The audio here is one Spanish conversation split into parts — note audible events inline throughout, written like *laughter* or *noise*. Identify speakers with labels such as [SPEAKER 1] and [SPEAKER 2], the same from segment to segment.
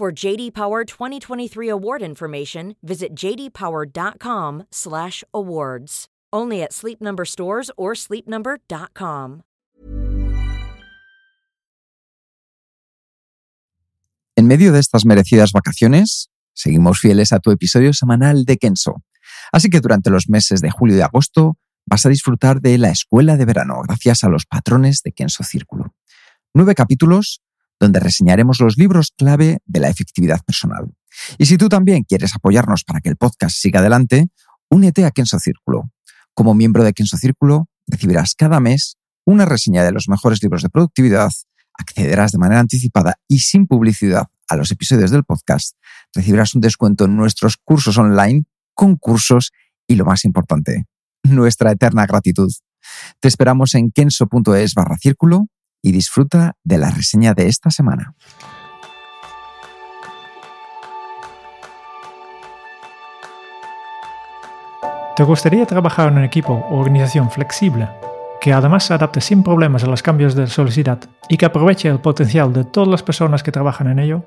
[SPEAKER 1] For JD Power 2023 award information, visit jdpower.com/awards. Only at Sleep or sleepnumber.com.
[SPEAKER 2] En medio de estas merecidas vacaciones, seguimos fieles a tu episodio semanal de Kenso. Así que durante los meses de julio y agosto vas a disfrutar de la escuela de verano gracias a los patrones de Kenso Círculo. Nueve capítulos donde reseñaremos los libros clave de la efectividad personal. Y si tú también quieres apoyarnos para que el podcast siga adelante, únete a Kenso Círculo. Como miembro de Kenso Círculo, recibirás cada mes una reseña de los mejores libros de productividad, accederás de manera anticipada y sin publicidad a los episodios del podcast, recibirás un descuento en nuestros cursos online, concursos y lo más importante, nuestra eterna gratitud. Te esperamos en kenso.es barra círculo y disfruta de la reseña de esta semana.
[SPEAKER 3] ¿Te gustaría trabajar en un equipo o organización flexible que además se adapte sin problemas a los cambios de sociedad y que aproveche el potencial de todas las personas que trabajan en ello?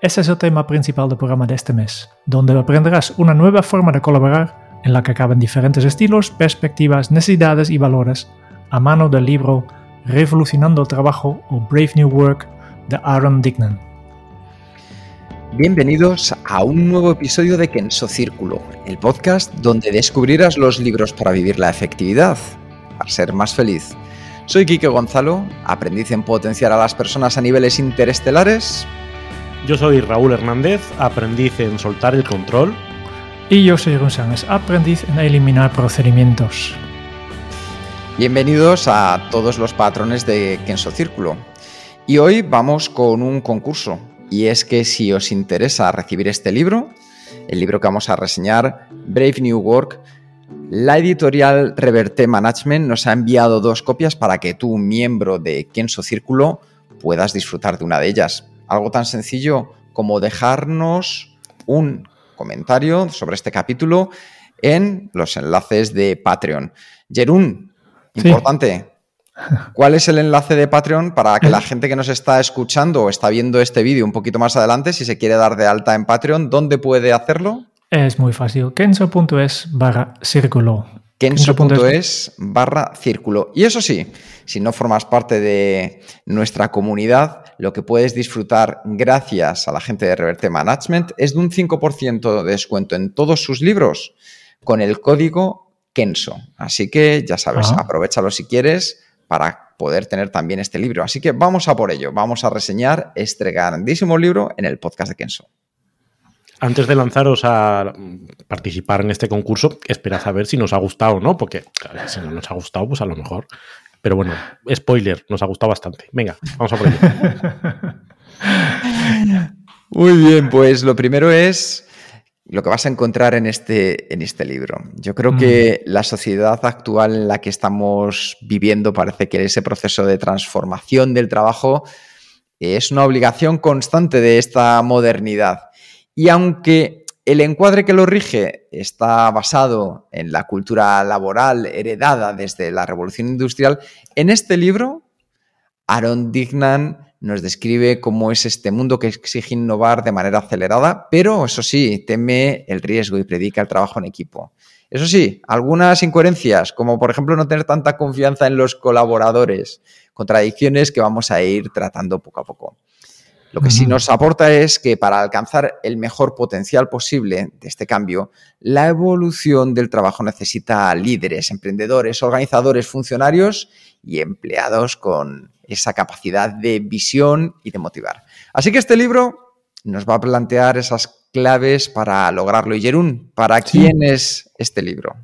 [SPEAKER 3] Ese es el tema principal del programa de este mes, donde aprenderás una nueva forma de colaborar en la que caben diferentes estilos, perspectivas, necesidades y valores a mano del libro Revolucionando el Trabajo o Brave New Work de Aaron Dignan.
[SPEAKER 2] Bienvenidos a un nuevo episodio de Kenso Círculo, el podcast donde descubrirás los libros para vivir la efectividad, para ser más feliz. Soy Quique Gonzalo, aprendiz en potenciar a las personas a niveles interestelares.
[SPEAKER 4] Yo soy Raúl Hernández, aprendiz en soltar el control.
[SPEAKER 3] Y yo soy González, aprendiz en eliminar procedimientos.
[SPEAKER 2] Bienvenidos a todos los patrones de Kenso Círculo. Y hoy vamos con un concurso. Y es que si os interesa recibir este libro, el libro que vamos a reseñar, Brave New Work, la editorial Reverté Management nos ha enviado dos copias para que tú, miembro de Kenso Círculo, puedas disfrutar de una de ellas. Algo tan sencillo como dejarnos un comentario sobre este capítulo en los enlaces de Patreon. Jerún, Importante. ¿Cuál es el enlace de Patreon para que la gente que nos está escuchando o está viendo este vídeo un poquito más adelante, si se quiere dar de alta en Patreon, ¿dónde puede hacerlo?
[SPEAKER 3] Es muy fácil. Kenso.es barra círculo.
[SPEAKER 2] Kenso.es barra círculo. Y eso sí, si no formas parte de nuestra comunidad, lo que puedes disfrutar gracias a la gente de Reverte Management es de un 5% de descuento en todos sus libros con el código Kenso. Así que ya sabes, aprovechalo si quieres para poder tener también este libro. Así que vamos a por ello, vamos a reseñar este grandísimo libro en el podcast de Kenso.
[SPEAKER 4] Antes de lanzaros a participar en este concurso, esperad a ver si nos ha gustado o no, porque si no nos ha gustado, pues a lo mejor. Pero bueno, spoiler, nos ha gustado bastante. Venga, vamos a por ello. *laughs*
[SPEAKER 2] Muy bien, pues lo primero es lo que vas a encontrar en este, en este libro. Yo creo que mm. la sociedad actual en la que estamos viviendo parece que ese proceso de transformación del trabajo es una obligación constante de esta modernidad. Y aunque el encuadre que lo rige está basado en la cultura laboral heredada desde la revolución industrial, en este libro, Aaron Dignan nos describe cómo es este mundo que exige innovar de manera acelerada, pero eso sí, teme el riesgo y predica el trabajo en equipo. Eso sí, algunas incoherencias, como por ejemplo no tener tanta confianza en los colaboradores, contradicciones que vamos a ir tratando poco a poco. Lo que sí nos aporta es que para alcanzar el mejor potencial posible de este cambio, la evolución del trabajo necesita líderes, emprendedores, organizadores, funcionarios y empleados con esa capacidad de visión y de motivar. Así que este libro nos va a plantear esas claves para lograrlo. Y Jerún, ¿para quién es este libro?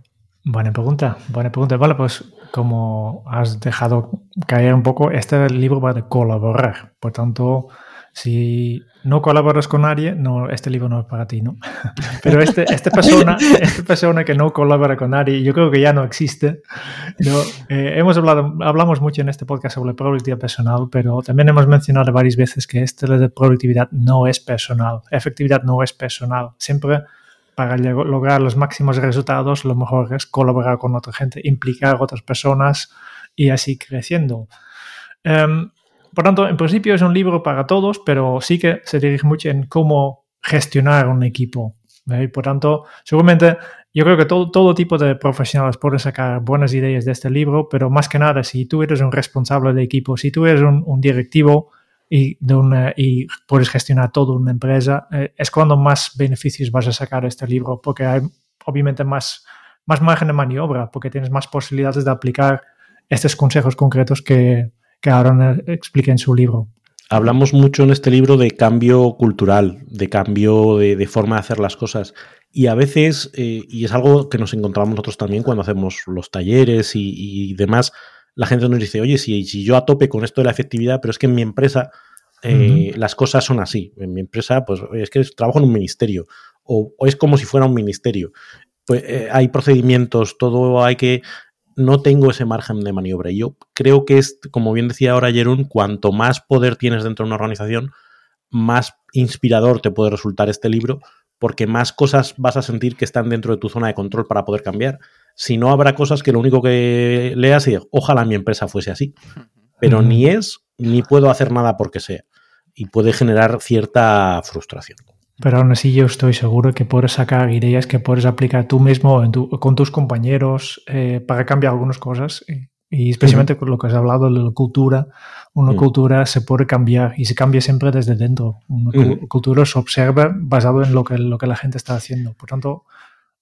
[SPEAKER 3] Buena pregunta, buena pregunta. Vale, pues como has dejado caer un poco, este libro va de colaborar. Por tanto, si no colaboras con nadie, no, este libro no es para ti, ¿no? *laughs* Pero este, esta, persona, esta persona que no colabora con nadie, yo creo que ya no existe. ¿no? Eh, hemos hablado, hablamos mucho en este podcast sobre productividad personal, pero también hemos mencionado varias veces que este de productividad no es personal, efectividad no es personal. Siempre para lograr los máximos resultados, lo mejor es colaborar con otra gente, implicar a otras personas y así creciendo. Um, por tanto, en principio es un libro para todos, pero sí que se dirige mucho en cómo gestionar un equipo. Y por tanto, seguramente yo creo que todo, todo tipo de profesionales pueden sacar buenas ideas de este libro, pero más que nada, si tú eres un responsable de equipo, si tú eres un, directivo y, de una, y puedes gestionar toda una empresa, eh, es cuando más beneficios vas a sacar de este libro, porque hay obviamente más, más margen de maniobra, porque tienes más posibilidades de aplicar estos consejos concretos que, que Aaron explica en su libro.
[SPEAKER 4] Hablamos mucho en este libro de cambio cultural, de cambio de, forma de hacer las cosas. Y a veces, eh, y es algo que nos encontramos nosotros también cuando hacemos los talleres y, demás, la gente nos dice, oye, si, si, yo a tope con esto de la efectividad, pero es que en mi empresa eh, las cosas son así. En mi empresa, pues es que trabajo en un ministerio o, es como si fuera un ministerio. Pues eh, hay procedimientos, todo hay que no tengo ese margen de maniobra. Y yo creo que es, como bien decía ahora Jerón, cuanto más poder tienes dentro de una organización, más inspirador te puede resultar este libro, porque más cosas vas a sentir que están dentro de tu zona de control para poder cambiar. Si no, habrá cosas que lo único que leas y ojalá mi empresa fuese así. Pero ni es, ni puedo hacer nada porque sea. Y puede generar cierta frustración.
[SPEAKER 3] Pero aún así yo estoy seguro que puedes sacar ideas que puedes aplicar tú mismo con tus compañeros eh, para cambiar algunas cosas. Y, especialmente con lo que has hablado de la cultura. Una cultura se puede cambiar y se cambia siempre desde dentro. Una cultura se observa basado en lo que, lo que la gente está haciendo. Por tanto,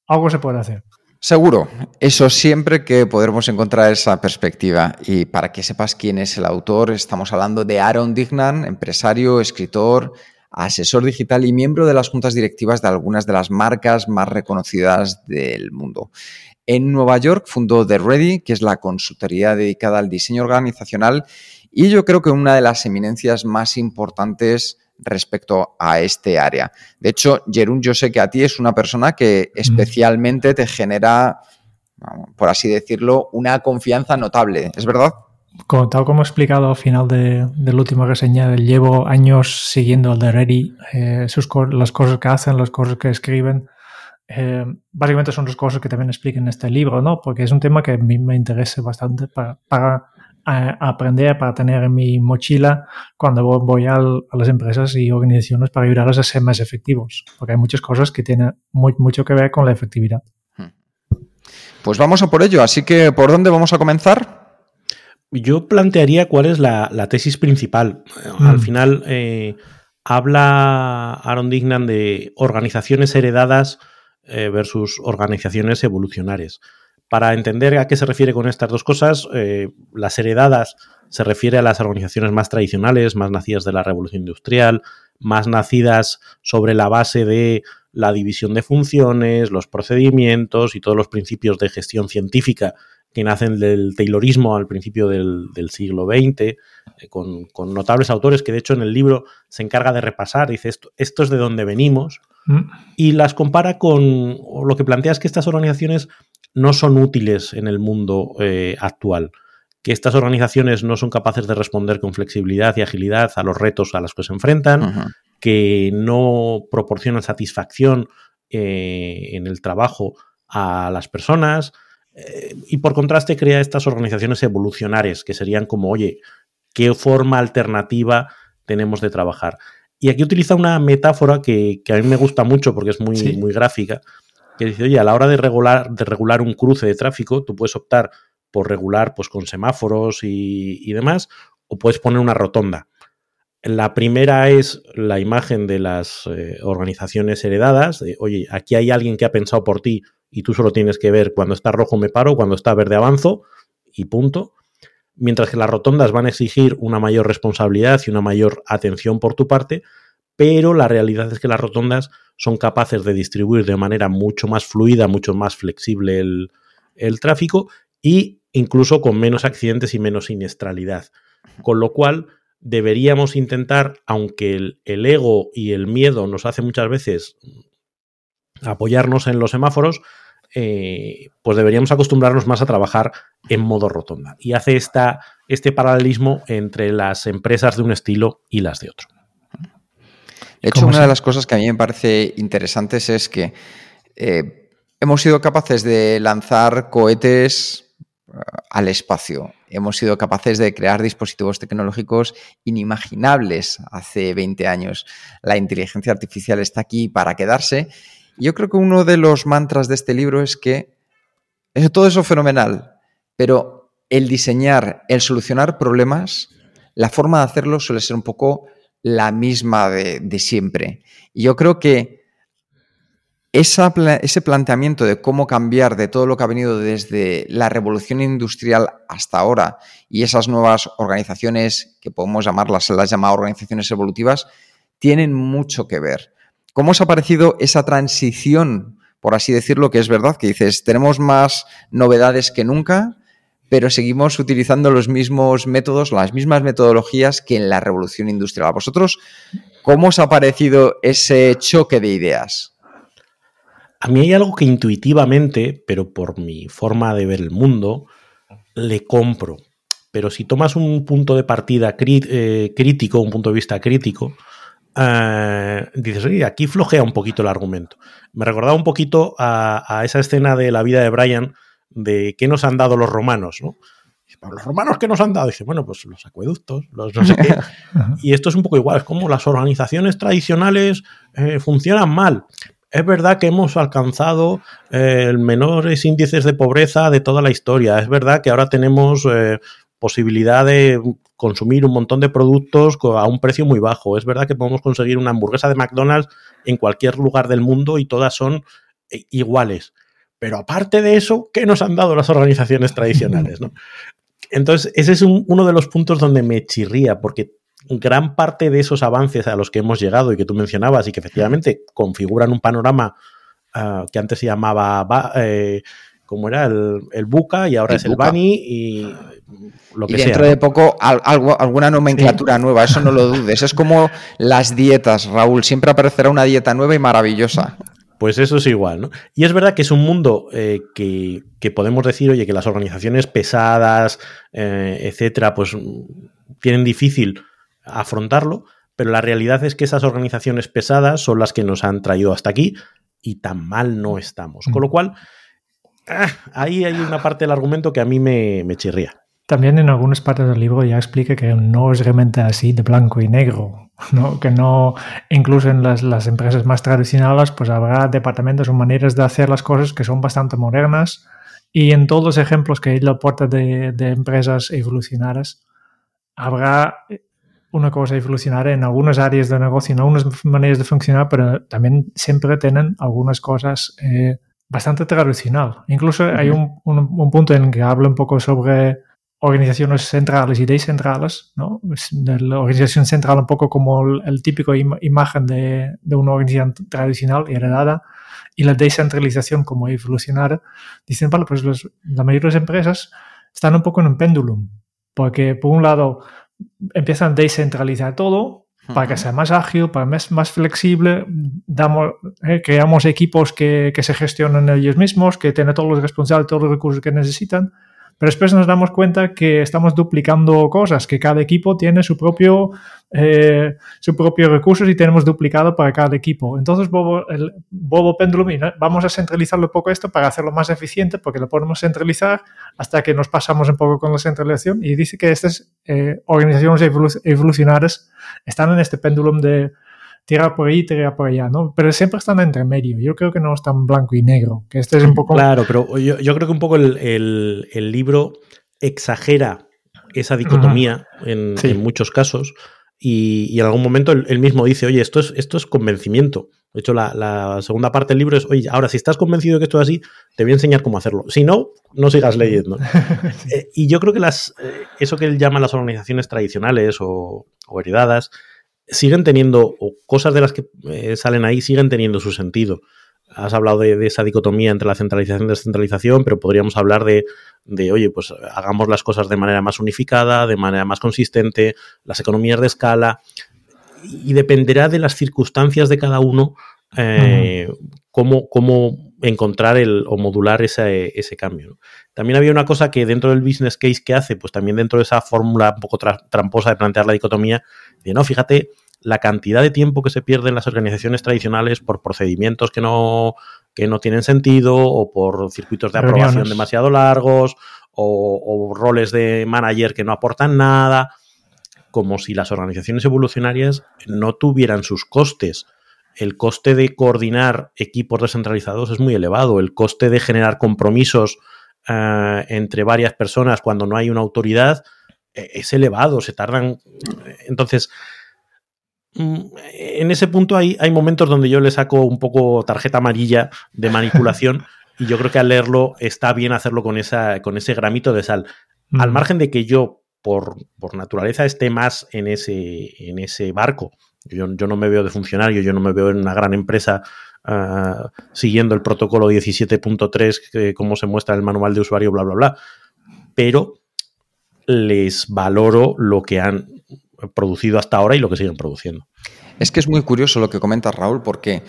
[SPEAKER 3] algo se puede hacer.
[SPEAKER 2] Seguro, eso siempre que podremos encontrar esa perspectiva. Y para que sepas quién es el autor, estamos hablando de Aaron Dignan, empresario, escritor, asesor digital y miembro de las juntas directivas de algunas de las marcas más reconocidas del mundo. En Nueva York fundó The Ready, que es la consultoría dedicada al diseño organizacional y yo creo que una de las eminencias más importantes respecto a este área. De hecho, Jerún, yo sé que a ti es una persona que especialmente te genera, por así decirlo, una confianza notable, ¿es verdad?
[SPEAKER 3] Como, tal como he explicado al final de, la última reseña, llevo años siguiendo al de Ready, eh, sus, las cosas que hacen, las cosas que escriben. Eh, básicamente son las cosas que también explican en este libro, ¿no? Porque es un tema que a mí me interesa bastante para, para eh, aprender, para tener en mi mochila cuando voy a las empresas y organizaciones para ayudarlas a ser más efectivos. Porque hay muchas cosas que tienen muy, mucho que ver con la efectividad.
[SPEAKER 2] Pues vamos a por ello. Así que, ¿por dónde vamos a comenzar?
[SPEAKER 4] Yo plantearía cuál es la, tesis principal. Al mm. final eh, habla Aaron Dignan de organizaciones heredadas eh, versus organizaciones evolucionarias. Para entender a qué se refiere con estas dos cosas, eh, las heredadas se refiere a las organizaciones más tradicionales, más nacidas de la revolución industrial, más nacidas sobre la base de la división de funciones, los procedimientos y todos los principios de gestión científica que nacen del Taylorismo al principio del, siglo XX, eh, con, notables autores que de hecho en el libro se encarga de repasar, dice esto, esto es de donde venimos, mm. y las compara con lo que plantea es que estas organizaciones no son útiles en el mundo eh, actual, que estas organizaciones no son capaces de responder con flexibilidad y agilidad a los retos a los que se enfrentan, que no proporcionan satisfacción eh, en el trabajo a las personas, eh, y por contraste crea estas organizaciones evolucionarias, que serían como, oye, ¿qué forma alternativa tenemos de trabajar? Y aquí utiliza una metáfora que, a mí me gusta mucho porque es muy, muy gráfica, que dice, oye, a la hora de regular, de regular un cruce de tráfico, tú puedes optar por regular pues, con semáforos y, demás, o puedes poner una rotonda. La primera es la imagen de las eh, organizaciones heredadas, de, oye, aquí hay alguien que ha pensado por ti y tú solo tienes que ver cuando está rojo me paro, cuando está verde avanzo y punto. Mientras que las rotondas van a exigir una mayor responsabilidad y una mayor atención por tu parte, pero la realidad es que las rotondas son capaces de distribuir de manera mucho más fluida, mucho más flexible el, el tráfico y incluso con menos accidentes y menos siniestralidad. Con lo cual, deberíamos intentar, aunque el, ego y el miedo nos hace muchas veces apoyarnos en los semáforos, eh, pues deberíamos acostumbrarnos más a trabajar en modo rotonda. Y hace esta, este paralelismo entre las empresas de un estilo y las de otro.
[SPEAKER 2] De hecho, una de las cosas que a mí me parece interesantes es que eh, hemos sido capaces de lanzar cohetes eh, al espacio. Hemos sido capaces de crear dispositivos tecnológicos inimaginables hace 20 años. La inteligencia artificial está aquí para quedarse. Yo creo que uno de los mantras de este libro es que todo eso fenomenal, pero el diseñar, el solucionar problemas, la forma de hacerlo suele ser un poco la misma de, siempre. Y yo creo que ese planteamiento de cómo cambiar de todo lo que ha venido desde la revolución industrial hasta ahora y esas nuevas organizaciones, que podemos llamarlas, las llamadas organizaciones evolutivas, tienen mucho que ver. ¿Cómo os ha parecido esa transición, por así decirlo, que es verdad, que dices, tenemos más novedades que nunca, pero seguimos utilizando los mismos métodos, las mismas metodologías que en la revolución industrial. ¿A vosotros cómo os ha parecido ese choque de ideas?
[SPEAKER 4] A mí hay algo que intuitivamente, pero por mi forma de ver el mundo, le compro. Pero si tomas un punto de partida eh, crítico, un punto de vista crítico, eh, dices, oye, aquí flojea un poquito el argumento. Me recordaba un poquito a, a, esa escena de la vida de Brian de qué nos han dado los romanos, ¿no? Los romanos qué nos han dado, dice, bueno, pues los acueductos, los no sé qué. *laughs* y esto es un poco igual, es como las organizaciones tradicionales eh, funcionan mal. Es verdad que hemos alcanzado eh, menores índices de pobreza de toda la historia. Es verdad que ahora tenemos eh, posibilidad de consumir un montón de productos a un precio muy bajo. Es verdad que podemos conseguir una hamburguesa de McDonald's en cualquier lugar del mundo y todas son eh, iguales. Pero aparte de eso, ¿qué nos han dado las organizaciones tradicionales? *laughs* Entonces, ese es uno de los puntos donde me chirría, porque gran parte de esos avances a los que hemos llegado y que tú mencionabas y que efectivamente configuran un panorama ah, que antes se llamaba, eh, como era el, el, Buca y ahora es el Bani y lo que
[SPEAKER 2] y dentro de poco algo, alguna nomenclatura nueva, eso no lo dudes. Es como las dietas, Raúl, siempre aparecerá una dieta nueva y maravillosa.
[SPEAKER 4] Pues eso es igual, ¿no? Y es verdad que es un mundo eh, que, podemos decir, oye, que las organizaciones pesadas, eh, etcétera, pues tienen difícil afrontarlo, pero la realidad es que esas organizaciones pesadas son las que nos han traído hasta aquí y tan mal no estamos. Con lo cual, ah, ahí hay una parte del argumento que a mí me, me chirría.
[SPEAKER 3] También en algunas partes del libro ya explica que no es realmente así de blanco y negro, *laughs* ¿no? que no, incluso en las, empresas más tradicionales, pues habrá departamentos o maneras de hacer las cosas que son bastante modernas y en todos los ejemplos que él aporta de, de empresas evolucionadas, habrá una cosa evolucionaria en algunas áreas de negocio, en algunas maneras de funcionar, pero también siempre tienen algunas cosas eh, bastante tradicional. Incluso hay un, un, un punto en que habla un poco sobre organizaciones centrales y descentrales, ¿no? la organización central un poco como el, típico imagen de, de, una organización tradicional y heredada y la descentralización como evolucionar, dicen, vale, pues los, la mayoría de las empresas están un poco en un péndulo, porque por un lado empiezan a descentralizar todo para que sea más ágil, para más, más flexible, damos, eh, creamos equipos que, que, se gestionan ellos mismos, que tienen todos los responsables, todos los recursos que necesitan, pero después nos damos cuenta que estamos duplicando cosas, que cada equipo tiene su propio, eh, su propio recursos y tenemos duplicado para cada equipo. Entonces, Bobo, el Bobo Pendulum, vamos a centralizarlo un poco esto para hacerlo más eficiente, porque lo podemos centralizar hasta que nos pasamos un poco con la centralización. Y dice que estas eh, organizaciones evolucionarias están en este péndulo de tira por ahí, tira por allá, ¿no? Pero siempre están entre medio. Yo creo que no es tan blanco y negro, que este es un poco...
[SPEAKER 4] Claro, pero yo, yo creo que un poco el, el, el libro exagera esa dicotomía uh -huh. en, sí. en, muchos casos y, y, en algún momento él, él, mismo dice, oye, esto es, esto es convencimiento. De hecho, la, la, segunda parte del libro es, oye, ahora si estás convencido de que esto es así, te voy a enseñar cómo hacerlo. Si no, no sigas leyendo. *laughs* sí. eh, y yo creo que las, eh, eso que él llama las organizaciones tradicionales o, o heredadas, siguen teniendo, o cosas de las que eh, salen ahí, siguen teniendo su sentido. has hablado de, esa dicotomía entre la centralización y descentralización, pero podríamos hablar de, de, oye, pues hagamos las cosas de manera más unificada, de manera más consistente, las economías de escala, y dependerá de las circunstancias de cada uno eh, cómo, encontrar el, o modular ese, ese cambio. También había una cosa que dentro del business case que hace, pues también dentro de esa fórmula un poco tramposa de plantear la dicotomía, no, fíjate la cantidad de tiempo que se pierde en las organizaciones tradicionales por procedimientos que no, que no tienen sentido o por circuitos de aprobación demasiado largos o, o roles de manager que no aportan nada, como si las organizaciones evolucionarias no tuvieran sus costes. El coste de coordinar equipos descentralizados es muy elevado. El coste de generar compromisos eh, entre varias personas cuando no hay una autoridad es elevado, se tardan. Entonces, mm, en ese punto hay, hay momentos donde yo le saco un poco tarjeta amarilla de manipulación *laughs* y yo creo que al leerlo está bien hacerlo con, esa, con ese gramito de sal. Al margen de que yo, por, por naturaleza, esté más en ese, en ese barco yo, no me veo de funcionario, yo no me veo en una gran empresa ah, siguiendo el protocolo 17.3 como se muestra en el manual de usuario, bla, bla, bla. Pero les valoro lo que han producido hasta ahora y lo que siguen produciendo.
[SPEAKER 2] Es que es muy curioso lo que comenta Raúl, porque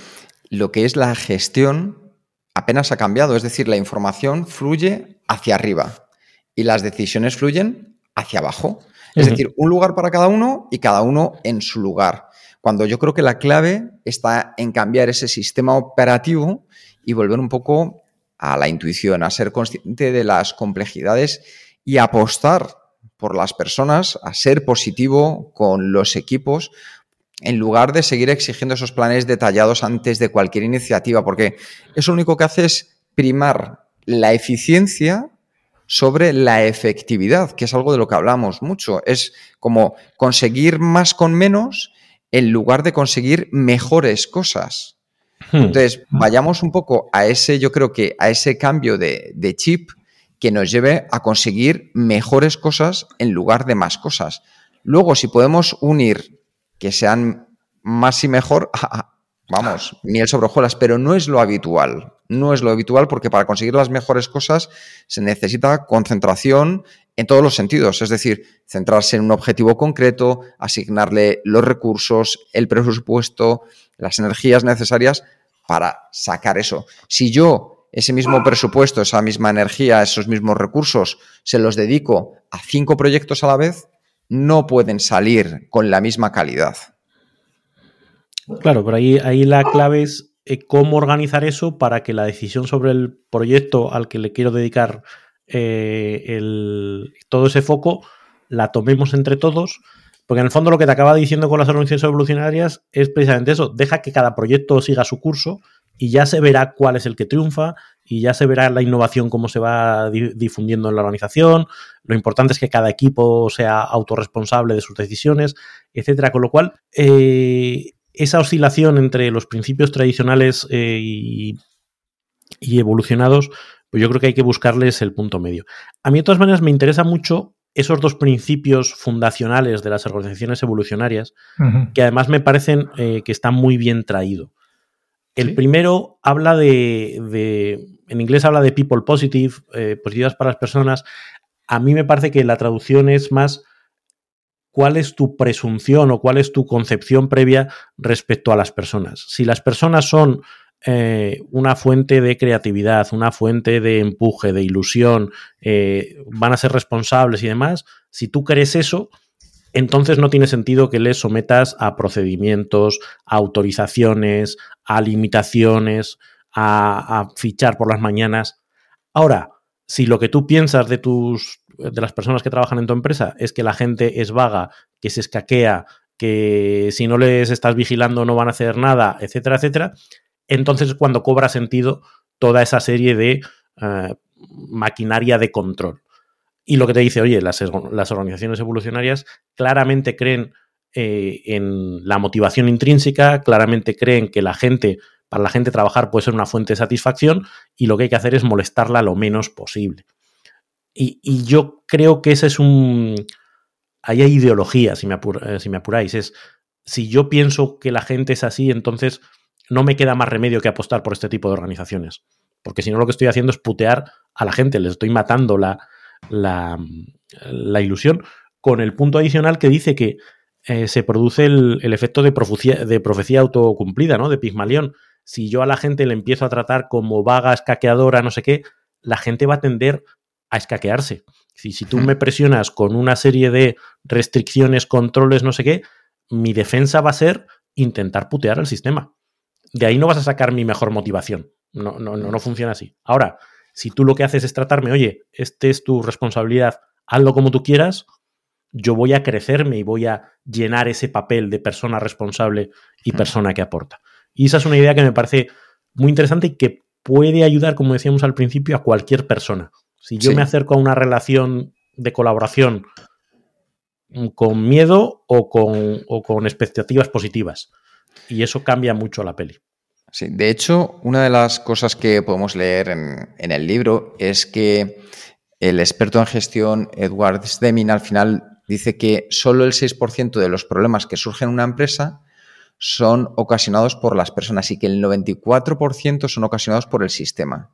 [SPEAKER 2] lo que es la gestión apenas ha cambiado, es decir, la información fluye hacia arriba y las decisiones fluyen hacia abajo. Es decir, un lugar para cada uno y cada uno en su lugar. Cuando yo creo que la clave está en cambiar ese sistema operativo y volver un poco a la intuición, a ser consciente de las complejidades y apostar por las personas, a ser positivo con los equipos, en lugar de seguir exigiendo esos planes detallados antes de cualquier iniciativa, porque eso lo único que hace es primar la eficiencia sobre la efectividad, que es algo de lo que hablamos mucho. Es como conseguir más con menos en lugar de conseguir mejores cosas. Hmm. Entonces, vayamos un poco a ese, yo creo que a ese cambio de, chip que nos lleve a conseguir mejores cosas en lugar de más cosas. Luego, si podemos unir que sean más y mejor, *laughs* vamos, miel sobre hojuelas, pero no es lo habitual. No es lo habitual porque para conseguir las mejores cosas se necesita concentración en todos los sentidos, es decir, centrarse en un objetivo concreto, asignarle los recursos, el presupuesto, las energías necesarias para sacar eso. Si yo ese mismo presupuesto, esa misma energía, esos mismos recursos, se los dedico a cinco proyectos a la vez, no pueden salir con la misma calidad.
[SPEAKER 4] Claro, pero ahí, ahí la clave es eh, cómo organizar eso para que la decisión sobre el proyecto al que le quiero dedicar eh, todo ese foco la tomemos entre todos, porque en el fondo lo que te acaba diciendo con las organizaciones evolucionarias es precisamente eso, deja que cada proyecto siga su curso y ya se verá cuál es el que triunfa y ya se verá la innovación cómo se va difundiendo en la organización. Lo importante es que cada equipo sea autorresponsable de sus decisiones, etcétera. Con lo cual, eh, esa oscilación entre los principios tradicionales eh, y, y, evolucionados pues yo creo que hay que buscarles el punto medio. A mí, de todas maneras, me interesa mucho esos dos principios fundacionales de las organizaciones evolucionarias, que además me parecen eh, que están muy bien traídos. El primero habla de, en inglés habla de people positive, eh, positivas para las personas. A mí me parece que la traducción es más cuál es tu presunción o cuál es tu concepción previa respecto a las personas. Si las personas son eh, una fuente de creatividad, una fuente de empuje, de ilusión, eh, van a ser responsables y demás, si tú crees eso, entonces no tiene sentido que les sometas a procedimientos, a autorizaciones, a limitaciones, a, fichar por las mañanas. Ahora, si lo que tú piensas de tus de las personas que trabajan en tu empresa es que la gente es vaga, que se escaquea, que si no les estás vigilando no van a hacer nada, etcétera, etcétera, entonces es cuando cobra sentido toda esa serie de eh, maquinaria de control. Y lo que te dice, oye, las, organizaciones evolucionarias claramente creen eh, en la motivación intrínseca, claramente creen que la gente, para la gente trabajar puede ser una fuente de satisfacción y lo que hay que hacer es molestarla lo menos posible. Y, yo creo que ese es un... Ahí hay ideología, si me, si me apuráis. Es, si yo pienso que la gente es así, entonces no me queda más remedio que apostar por este tipo de organizaciones. Porque si no, lo que estoy haciendo es putear a la gente, les estoy matando la, la, ilusión, con el punto adicional que dice que eh, se produce el, efecto de profecía, de profecía autocumplida, ¿no? De Pigmalión. Si yo a la gente le empiezo a tratar como vaga, escaqueadora, no sé qué, la gente va a tender a escaquearse. Si, si tú hmm. me presionas con una serie de restricciones, controles, no sé qué, mi defensa va a ser intentar putear al sistema. De ahí no vas a sacar mi mejor motivación. No, no, no, no funciona así. Ahora, si tú lo que haces es tratarme, oye, este es tu responsabilidad, hazlo como tú quieras, yo voy a crecerme y voy a llenar ese papel de persona responsable y persona que aporta. Y esa es una idea que me parece muy interesante y que puede ayudar, como decíamos al principio, a cualquier persona. Si yo me acerco a una relación de colaboración con miedo o con, o con expectativas positivas. Y eso cambia mucho la peli.
[SPEAKER 2] Sí, de hecho, una de las cosas que podemos leer en, el libro es que el experto en gestión Edward Deming al final dice que solo el 6% de los problemas que surgen en una empresa son ocasionados por las personas y que el 94% son ocasionados por el sistema.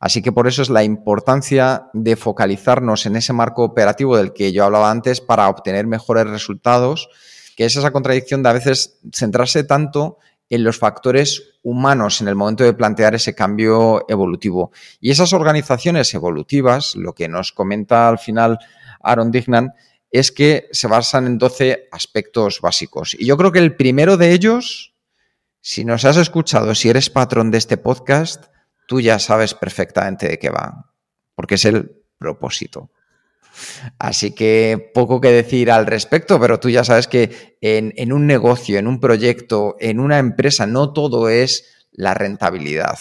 [SPEAKER 2] Así que por eso es la importancia de focalizarnos en ese marco operativo del que yo hablaba antes para obtener mejores resultados, que es esa contradicción de a veces centrarse tanto en los factores humanos en el momento de plantear ese cambio evolutivo. Y esas organizaciones evolutivas, lo que nos comenta al final Aaron Dignan, es que se basan en 12 aspectos básicos. Y yo creo que el primero de ellos, si nos has escuchado, si eres patrón de este podcast, tú ya sabes perfectamente de qué va, porque es el propósito. Así que poco que decir al respecto, pero tú ya sabes que en, un negocio, en un proyecto, en una empresa, no todo es la rentabilidad.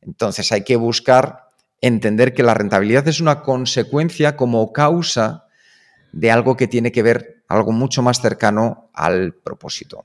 [SPEAKER 2] Entonces hay que buscar entender que la rentabilidad es una consecuencia como causa de algo que tiene que ver, algo mucho más cercano al propósito.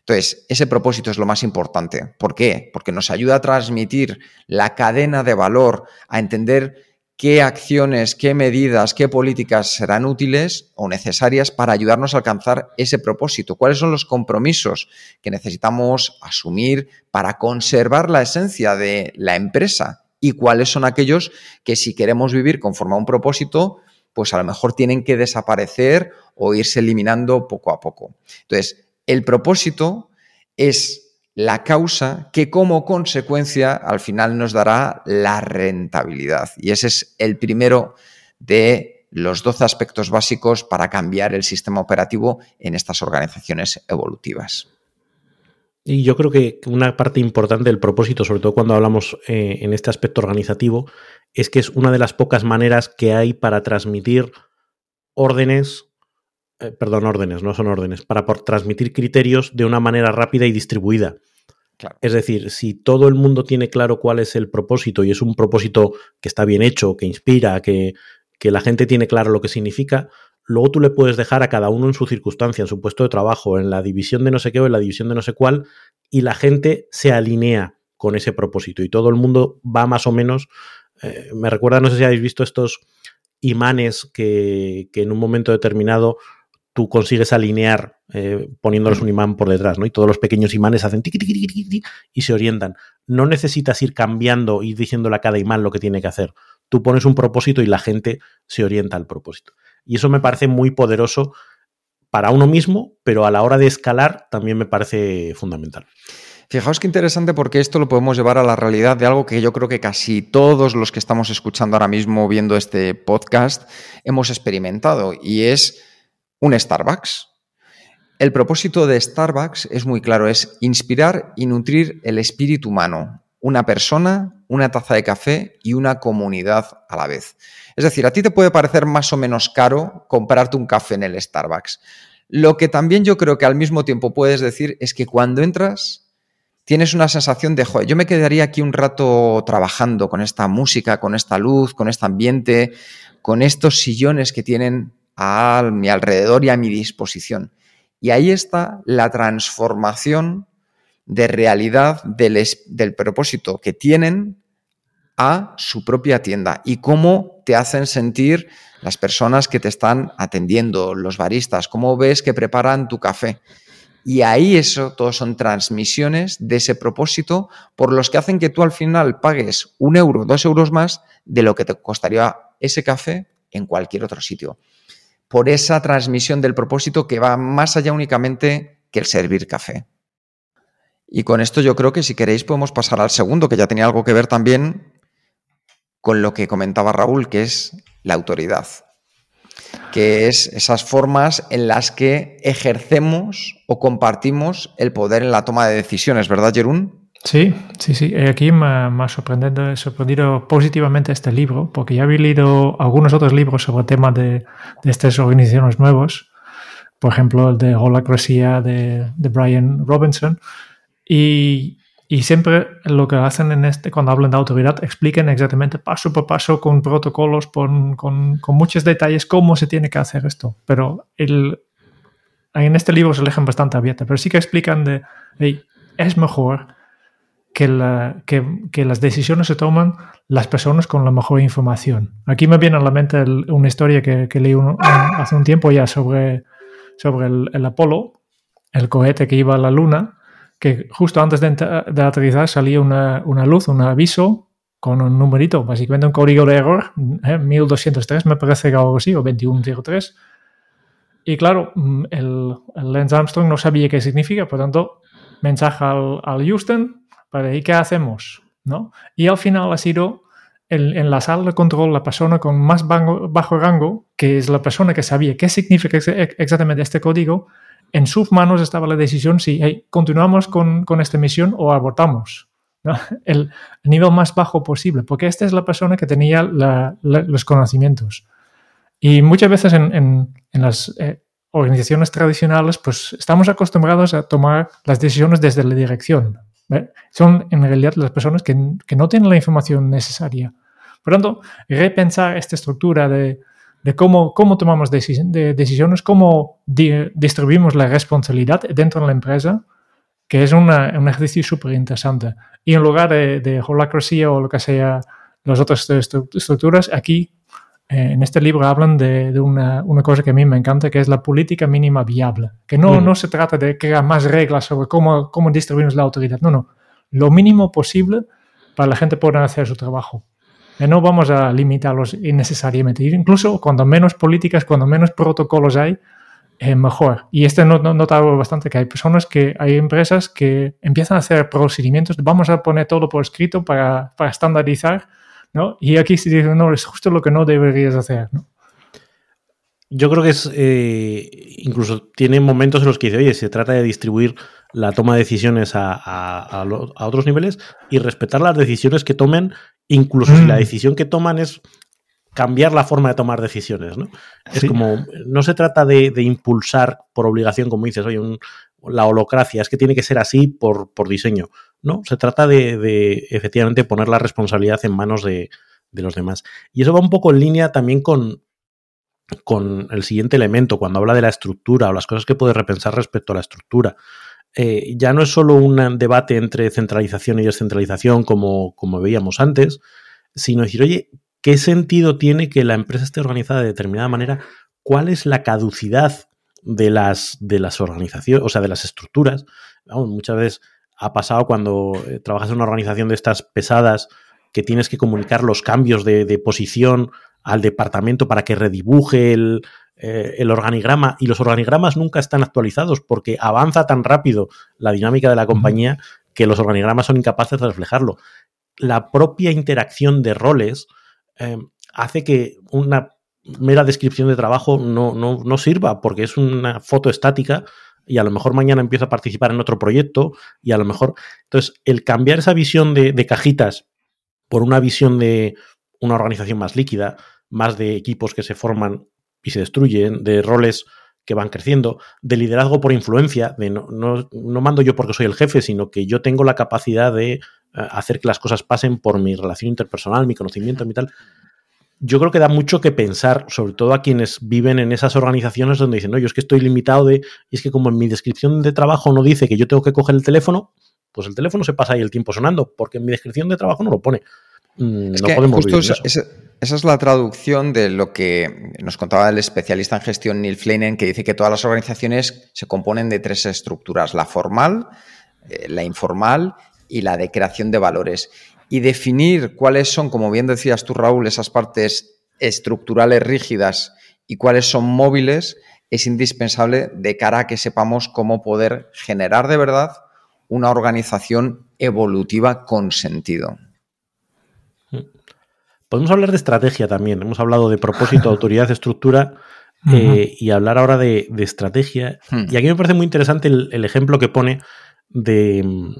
[SPEAKER 2] Entonces, ese propósito es lo más importante. ¿Por qué? Porque nos ayuda a transmitir la cadena de valor, a entender qué acciones, qué medidas, qué políticas serán útiles o necesarias para ayudarnos a alcanzar ese propósito, cuáles son los compromisos que necesitamos asumir para conservar la esencia de la empresa y cuáles son aquellos que si queremos vivir conforme a un propósito, pues a lo mejor tienen que desaparecer o irse eliminando poco a poco. Entonces, el propósito es la causa que como consecuencia al final nos dará la rentabilidad. Y ese es el primero de los 12 aspectos básicos para cambiar el sistema operativo en estas organizaciones evolutivas.
[SPEAKER 4] Y yo creo que una parte importante del propósito, sobre todo cuando hablamos eh, en este aspecto organizativo, es que es una de las pocas maneras que hay para transmitir órdenes, eh, perdón, órdenes, no son órdenes, para transmitir criterios de una manera rápida y distribuida. Es decir, si todo el mundo tiene claro cuál es el propósito y es un propósito que está bien hecho, que inspira, que, que la gente tiene claro lo que significa, luego tú le puedes dejar a cada uno en su circunstancia, en su puesto de trabajo, en la división de no sé qué o en la división de no sé cuál, y la gente se alinea con ese propósito y todo el mundo va más o menos. Eh, me recuerda, no sé si habéis visto estos imanes que, que en un momento determinado tú consigues alinear eh, poniéndoles un imán por detrás, ¿no? Y todos los pequeños imanes hacen tiqui, tiqui, tiqui, y se orientan. No necesitas ir cambiando y diciéndole a cada imán lo que tiene que hacer. Tú pones un propósito y la gente se orienta al propósito. Y eso me parece muy poderoso para uno mismo, pero a la hora de escalar también me parece fundamental.
[SPEAKER 2] Fijaos qué interesante porque esto lo podemos llevar a la realidad de algo que yo creo que casi todos los que estamos escuchando ahora mismo viendo este podcast hemos experimentado y es un Starbucks. El propósito de Starbucks es muy claro, es inspirar y nutrir el espíritu humano, una persona, una taza de café y una comunidad a la vez. Es decir, a ti te puede parecer más o menos caro comprarte un café en el Starbucks. Lo que también yo creo que al mismo tiempo puedes decir es que cuando entras tienes una sensación de, joder, yo me quedaría aquí un rato trabajando con esta música, con esta luz, con este ambiente, con estos sillones que tienen a mi alrededor y a mi disposición. Y ahí está la transformación de realidad del, del, propósito que tienen a su propia tienda y cómo te hacen sentir las personas que te están atendiendo, los baristas, cómo ves que preparan tu café. Y ahí eso, todo son transmisiones de ese propósito por los que hacen que tú al final pagues un euro, dos euros más de lo que te costaría ese café en cualquier otro sitio. Por esa transmisión del propósito que va más allá únicamente que el servir café. Y con esto yo creo que si queréis podemos pasar al segundo, que ya tenía algo que ver también con lo que comentaba Raúl, que es la autoridad que es esas formas en las que ejercemos o compartimos el poder en la toma de decisiones, ¿verdad, Jerún?
[SPEAKER 3] Sí, sí, sí. Eh, aquí me, ha sorprendido, positivamente este libro, porque ya había leído algunos otros libros sobre el tema de, estas organizaciones nuevas, por ejemplo, el de Holacracia de, de Brian Robinson, y, y siempre lo que hacen en este, cuando hablan de autoridad, expliquen exactamente paso por paso, con protocolos, con, con, muchos detalles, cómo se tiene que hacer esto. Pero el, en este libro se dejan bastante abierta, pero sí que explican de, es mejor que, la, que, que, las decisiones se toman las personas con la mejor información. Aquí me viene a la mente una historia que, que leí hace un tiempo ya sobre, sobre el, el Apolo, el cohete que iba a la Luna que justo antes de, aterrizar salía una, luz, un aviso con un numerito, básicamente un código de error, 1203 ¿eh? me parece que algo así, o 2103. Y claro, mm, el, Lance Armstrong no sabía qué significa, por tanto, mensaje al, Houston para ¿y qué hacemos? ¿no? Y al final ha sido en la sala de control la persona con más bajo rango, que es la persona que sabía qué significa exactamente este código, en sus manos estaba la decisión si continuamos con, esta misión o abortamos. *laughs* El, nivel más bajo posible, porque esta es la persona que tenía los conocimientos. Y muchas veces en, las eh, organizaciones tradicionales, pues estamos acostumbrados a tomar las decisiones desde la dirección. Son en realidad las personas que, que no tienen la información necesaria. Por lo tanto, repensar esta estructura de, de cómo, cómo tomamos decisiones, cómo distribuimos la responsabilidad dentro de la empresa, que es un ejercicio súper interesante. Y en lugar de, de holacracia o lo que sea, las otras estructuras, aquí eh, en este libro hablan de, una, cosa que a mí me encanta, que es la política mínima viable. Que no, no se trata de crear más reglas sobre cómo, cómo distribuimos la autoridad, no, no. Lo mínimo posible para la gente poder hacer su trabajo no vamos a limitarlos innecesariamente. Incluso cuando menos políticas, cuando menos protocolos hay, eh, mejor. Y este no, no, notado bastante que hay personas que, hay empresas que empiezan a hacer procedimientos, vamos a poner todo por escrito para, para estandarizar, ¿no? Y aquí se dice, no, es justo lo que no deberías hacer, ¿no?
[SPEAKER 4] Yo creo que es, eh, incluso tiene momentos en los que dice, oye, se trata de distribuir la toma de decisiones a, a, a, otros niveles y respetar las decisiones que tomen incluso si la mm. decisión que toman es cambiar la forma de tomar decisiones, ¿no? Es como, no se trata de, impulsar por obligación, como dices, oye, la holocracia, es que tiene que ser así por, diseño, ¿no? Se trata de, efectivamente poner la responsabilidad en manos de, los demás. Y eso va un poco en línea también con, con el siguiente elemento, cuando habla de la estructura o las cosas que puedes repensar respecto a la estructura. Eh, ya no es solo un debate entre centralización y descentralización como, como veíamos antes, sino decir, oye, ¿qué sentido tiene que la empresa esté organizada de determinada manera? ¿Cuál es la caducidad de las, de las organizaciones, o sea, de las estructuras? muchas veces ha pasado cuando eh, trabajas en una organización de estas pesadas que tienes que comunicar los cambios de, de posición al departamento para que redibuje el, eh, el organigrama y los organigramas nunca están actualizados porque avanza tan rápido la dinámica de la compañía que los organigramas son incapaces de reflejarlo. La propia interacción de roles eh, hace que una mera descripción de trabajo no, no, sirva porque es una foto estática y a lo mejor mañana empiezo a participar en otro proyecto y a lo mejor... Entonces, el cambiar esa visión de, de cajitas por una visión de una organización más líquida, más de equipos que se forman y se destruyen, de roles que van creciendo, de liderazgo por influencia, de no, no, mando yo porque soy el jefe, sino que yo tengo la capacidad de eh, hacer que las cosas pasen por mi relación interpersonal, mi conocimiento, mi tal. Yo creo que da mucho que pensar, sobre todo a quienes viven en esas organizaciones donde dicen, no, yo es que estoy limitado de, y es que como en mi descripción de trabajo no dice que yo tengo que coger el teléfono, pues el teléfono se pasa ahí el tiempo sonando, porque en mi descripción de trabajo no lo pone. mm,
[SPEAKER 2] Es
[SPEAKER 4] no
[SPEAKER 2] que
[SPEAKER 4] podemos
[SPEAKER 2] justo
[SPEAKER 4] vivir de
[SPEAKER 2] esa,
[SPEAKER 4] eso.
[SPEAKER 2] esa- esa es la traducción de lo que nos contaba el especialista en gestión Neil Flannery, que dice que todas las organizaciones se componen de tres estructuras, la formal, eh, la informal y la de creación de valores. Y definir cuáles son, como bien decías tú, Raúl, esas partes estructurales rígidas y cuáles son móviles es indispensable de cara a que sepamos cómo poder generar de verdad una organización evolutiva con sentido.
[SPEAKER 4] Podemos hablar de estrategia también. Hemos hablado de propósito, *laughs* autoridad, estructura eh, y hablar ahora de, de estrategia.
[SPEAKER 2] Hmm.
[SPEAKER 4] Y aquí me parece muy interesante el, el ejemplo que pone de. mm,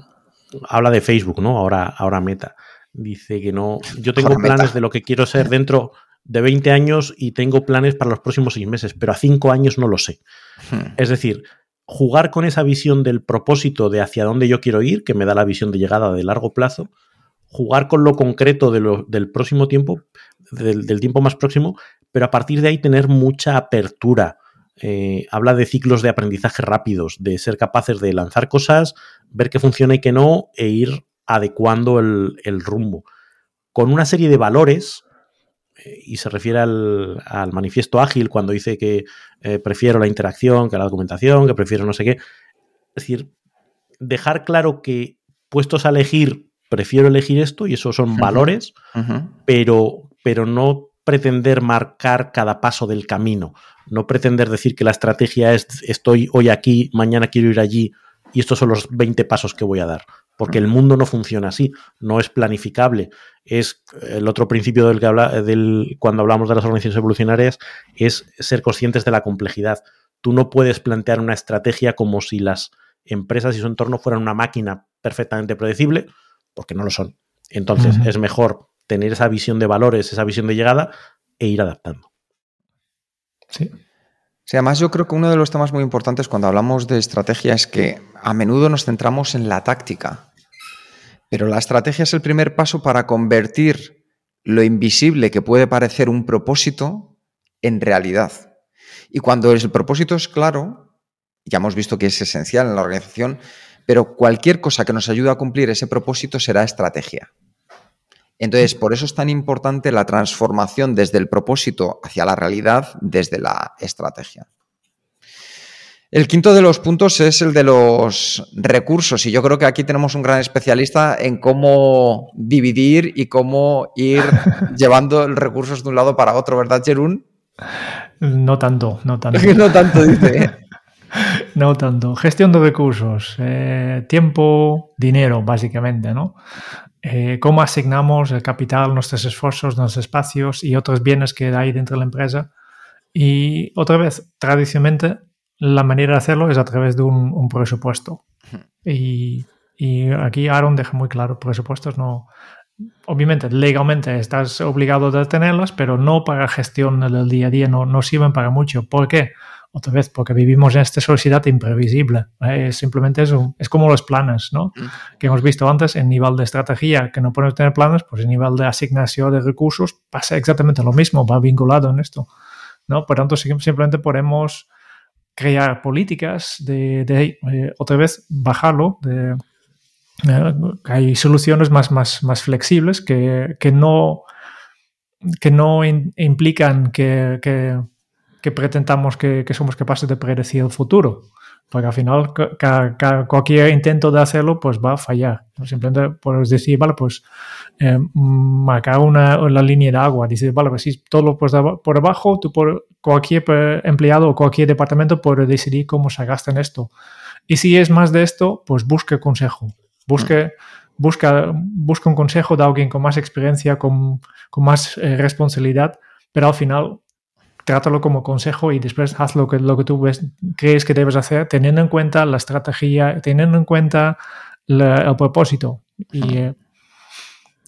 [SPEAKER 4] Habla de Facebook, ¿no? Ahora, ahora Meta. Dice que no. Yo tengo planes de lo que quiero ser dentro de 20 años y tengo planes para los próximos seis meses, pero a cinco años no lo sé.
[SPEAKER 2] Hmm.
[SPEAKER 4] Es decir, jugar con esa visión del propósito de hacia dónde yo quiero ir, que me da la visión de llegada de largo plazo, jugar con lo concreto de lo- del próximo tiempo, del, del tiempo más próximo, pero a partir de ahí tener mucha apertura. Eh, habla de ciclos de aprendizaje rápidos, de ser capaces de lanzar cosas, ver qué funciona y qué no, e ir adecuando el, el rumbo. Con una serie de valores, eh, y se refiere al, al manifiesto ágil cuando dice que eh, prefiero la interacción que la documentación, que prefiero no sé qué. Es decir, dejar claro que puestos a elegir, prefiero elegir esto y esos son valores, pero, pero no pretender marcar cada paso del camino, no pretender decir que la estrategia es estoy hoy aquí, mañana quiero ir allí y estos son los 20 pasos que voy a dar, porque el mundo no funciona así, no es planificable, es el otro principio del que habla del cuando hablamos de las organizaciones evolucionarias es ser conscientes de la complejidad. Tú no puedes plantear una estrategia como si las empresas y su entorno fueran una máquina perfectamente predecible, porque no lo son. Entonces, es mejor tener esa visión de valores, esa visión de llegada e ir adaptando.
[SPEAKER 3] Sí.
[SPEAKER 2] Sí, además yo creo que uno de los temas muy importantes cuando hablamos de estrategia es que a menudo nos centramos en la táctica, pero la estrategia es el primer paso para convertir lo invisible que puede parecer un propósito en realidad. Y cuando el propósito es claro, ya hemos visto que es esencial en la organización, pero cualquier cosa que nos ayude a cumplir ese propósito será estrategia. Entonces, por eso es tan importante la transformación desde el propósito hacia la realidad, desde la estrategia. El quinto de los puntos es el de los recursos y yo creo que aquí tenemos un gran especialista en cómo dividir y cómo ir *laughs* llevando los recursos de un lado para otro, ¿verdad, Jerún?
[SPEAKER 3] No tanto, no tanto. *laughs*
[SPEAKER 2] no tanto, dice. *laughs*
[SPEAKER 3] No tanto. Gestión de recursos, eh, tiempo, dinero, básicamente, ¿no? Eh, cómo asignamos el capital, nuestros esfuerzos, nuestros espacios y otros bienes que hay dentro de la empresa. Y otra vez, tradicionalmente, la manera de hacerlo es a través de un, un presupuesto. Y, y aquí Aaron deja muy claro, presupuestos no... Obviamente, legalmente estás obligado a tenerlos, pero no para gestión del día a día, no, no sirven para mucho. ¿Por qué? Otra vez, porque vivimos en esta sociedad imprevisible. ¿eh? Es simplemente eso. Es como los planes, ¿no? Que hemos visto antes, en nivel de estrategia, que no podemos tener planes, pues en nivel de asignación de recursos pasa exactamente lo mismo, va vinculado en esto, ¿no? Por tanto, simplemente podemos crear políticas de, eh, otra vez, bajarlo, de, eh, hay soluciones más, más, más flexibles que, que no, que no implican que, que pretendamos que, somos capaces de predecir el futuro. Porque al final ca, cualquier intento de hacerlo pues va a fallar. Simplemente puedes decir, vale, pues eh, marcar una, una, línea de agua. Dices, vale, pues si todo lo pues por abajo, tú por cualquier empleado o cualquier departamento puede decidir cómo se gasta en esto. Y si es más de esto, pues busque consejo. Busque, mm. busca, busca un consejo de alguien con más experiencia, con, con más eh, responsabilidad, pero al final trátalo como consejo y después haz lo que, lo que tú ves, crees que debes hacer, teniendo en cuenta la estrategia, teniendo en cuenta la, el propósito. Y, eh,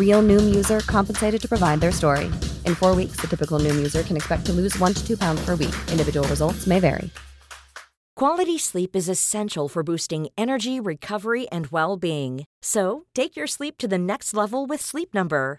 [SPEAKER 5] Real Noom user compensated to provide their story. In four weeks, the typical Noom user can expect to lose one to two pounds per week. Individual results may vary.
[SPEAKER 1] Quality sleep is essential for boosting energy, recovery, and well being. So, take your sleep to the next level with Sleep Number.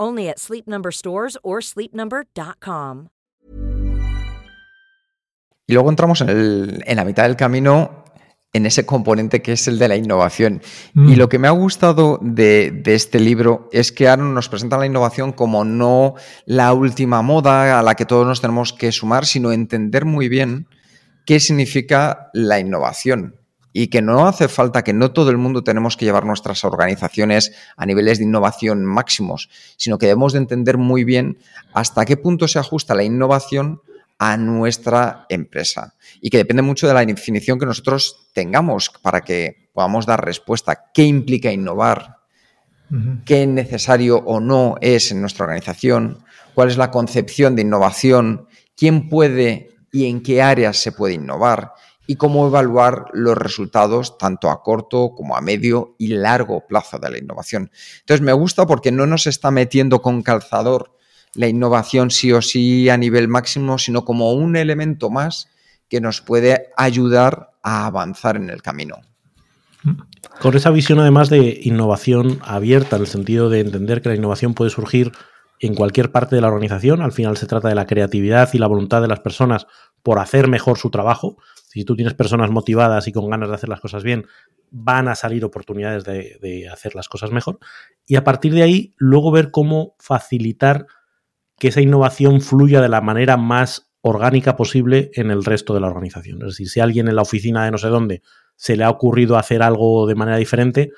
[SPEAKER 1] Only at Sleep Number stores or sleepnumber.com.
[SPEAKER 2] Y luego entramos en, el- en la mitad del camino en ese componente que es el de la innovación.
[SPEAKER 3] Mm.
[SPEAKER 2] Y lo que me ha gustado de, de este libro es que Aaron nos presenta la innovación como no la última moda a la que todos nos tenemos que sumar, sino entender muy bien qué significa la innovación. Y que no hace falta, que no todo el mundo tenemos que llevar nuestras organizaciones a niveles de innovación máximos, sino que debemos de entender muy bien hasta qué punto se ajusta la innovación a nuestra empresa y que depende mucho de la definición que nosotros tengamos para que podamos dar respuesta. ¿Qué implica innovar? ¿Qué necesario o no es en nuestra organización? ¿Cuál es la concepción de innovación? ¿Quién puede y en qué áreas se puede innovar? Y cómo evaluar los resultados tanto a corto como a medio y largo plazo de la innovación. Entonces me gusta porque no nos está metiendo con calzador la innovación sí o sí a nivel máximo, sino como un elemento más que nos puede ayudar a avanzar en el camino.
[SPEAKER 4] Con esa visión además de innovación abierta, en el sentido de entender que la innovación puede surgir en cualquier parte de la organización, al final se trata de la creatividad y la voluntad de las personas por hacer mejor su trabajo. Si tú tienes personas motivadas y con ganas de hacer las cosas bien, van a salir oportunidades de, hacer las cosas mejor. Y a partir de ahí, luego ver cómo facilitar que esa innovación fluya de la manera más orgánica posible en el resto de la organización. Es decir, si a alguien en la oficina de no sé dónde se le ha ocurrido hacer algo de manera diferente,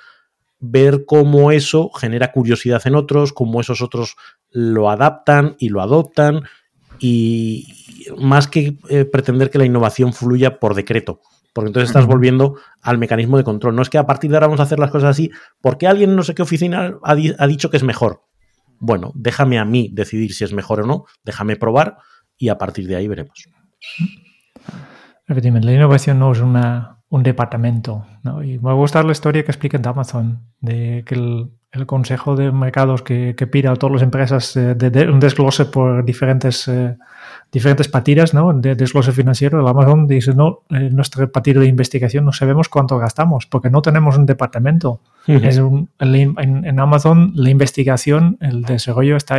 [SPEAKER 4] ver cómo eso genera curiosidad en otros, cómo esos otros lo adaptan y lo adoptan, y más que eh, pretender que la innovación fluya por decreto, porque entonces estás volviendo al mecanismo de control. No es que a partir de ahora vamos a hacer las cosas así, porque alguien en no sé qué oficina ha, di- ha dicho que es mejor. Bueno, déjame a mí decidir si es mejor o no, déjame probar y a partir de ahí veremos.
[SPEAKER 3] Efectivamente, la innovación no es una, un departamento. ¿no? Y me gusta la historia que explica de Amazon, de que el, el Consejo de Mercados que, que pide a todas las empresas eh, de, de un desglose por diferentes, eh, diferentes partidas, ¿no? de desglose financiero. El Amazon dice, no, eh, nuestra partida de investigación no sabemos cuánto gastamos porque no tenemos un departamento. Es un- en, en Amazon la investigación, el desarrollo está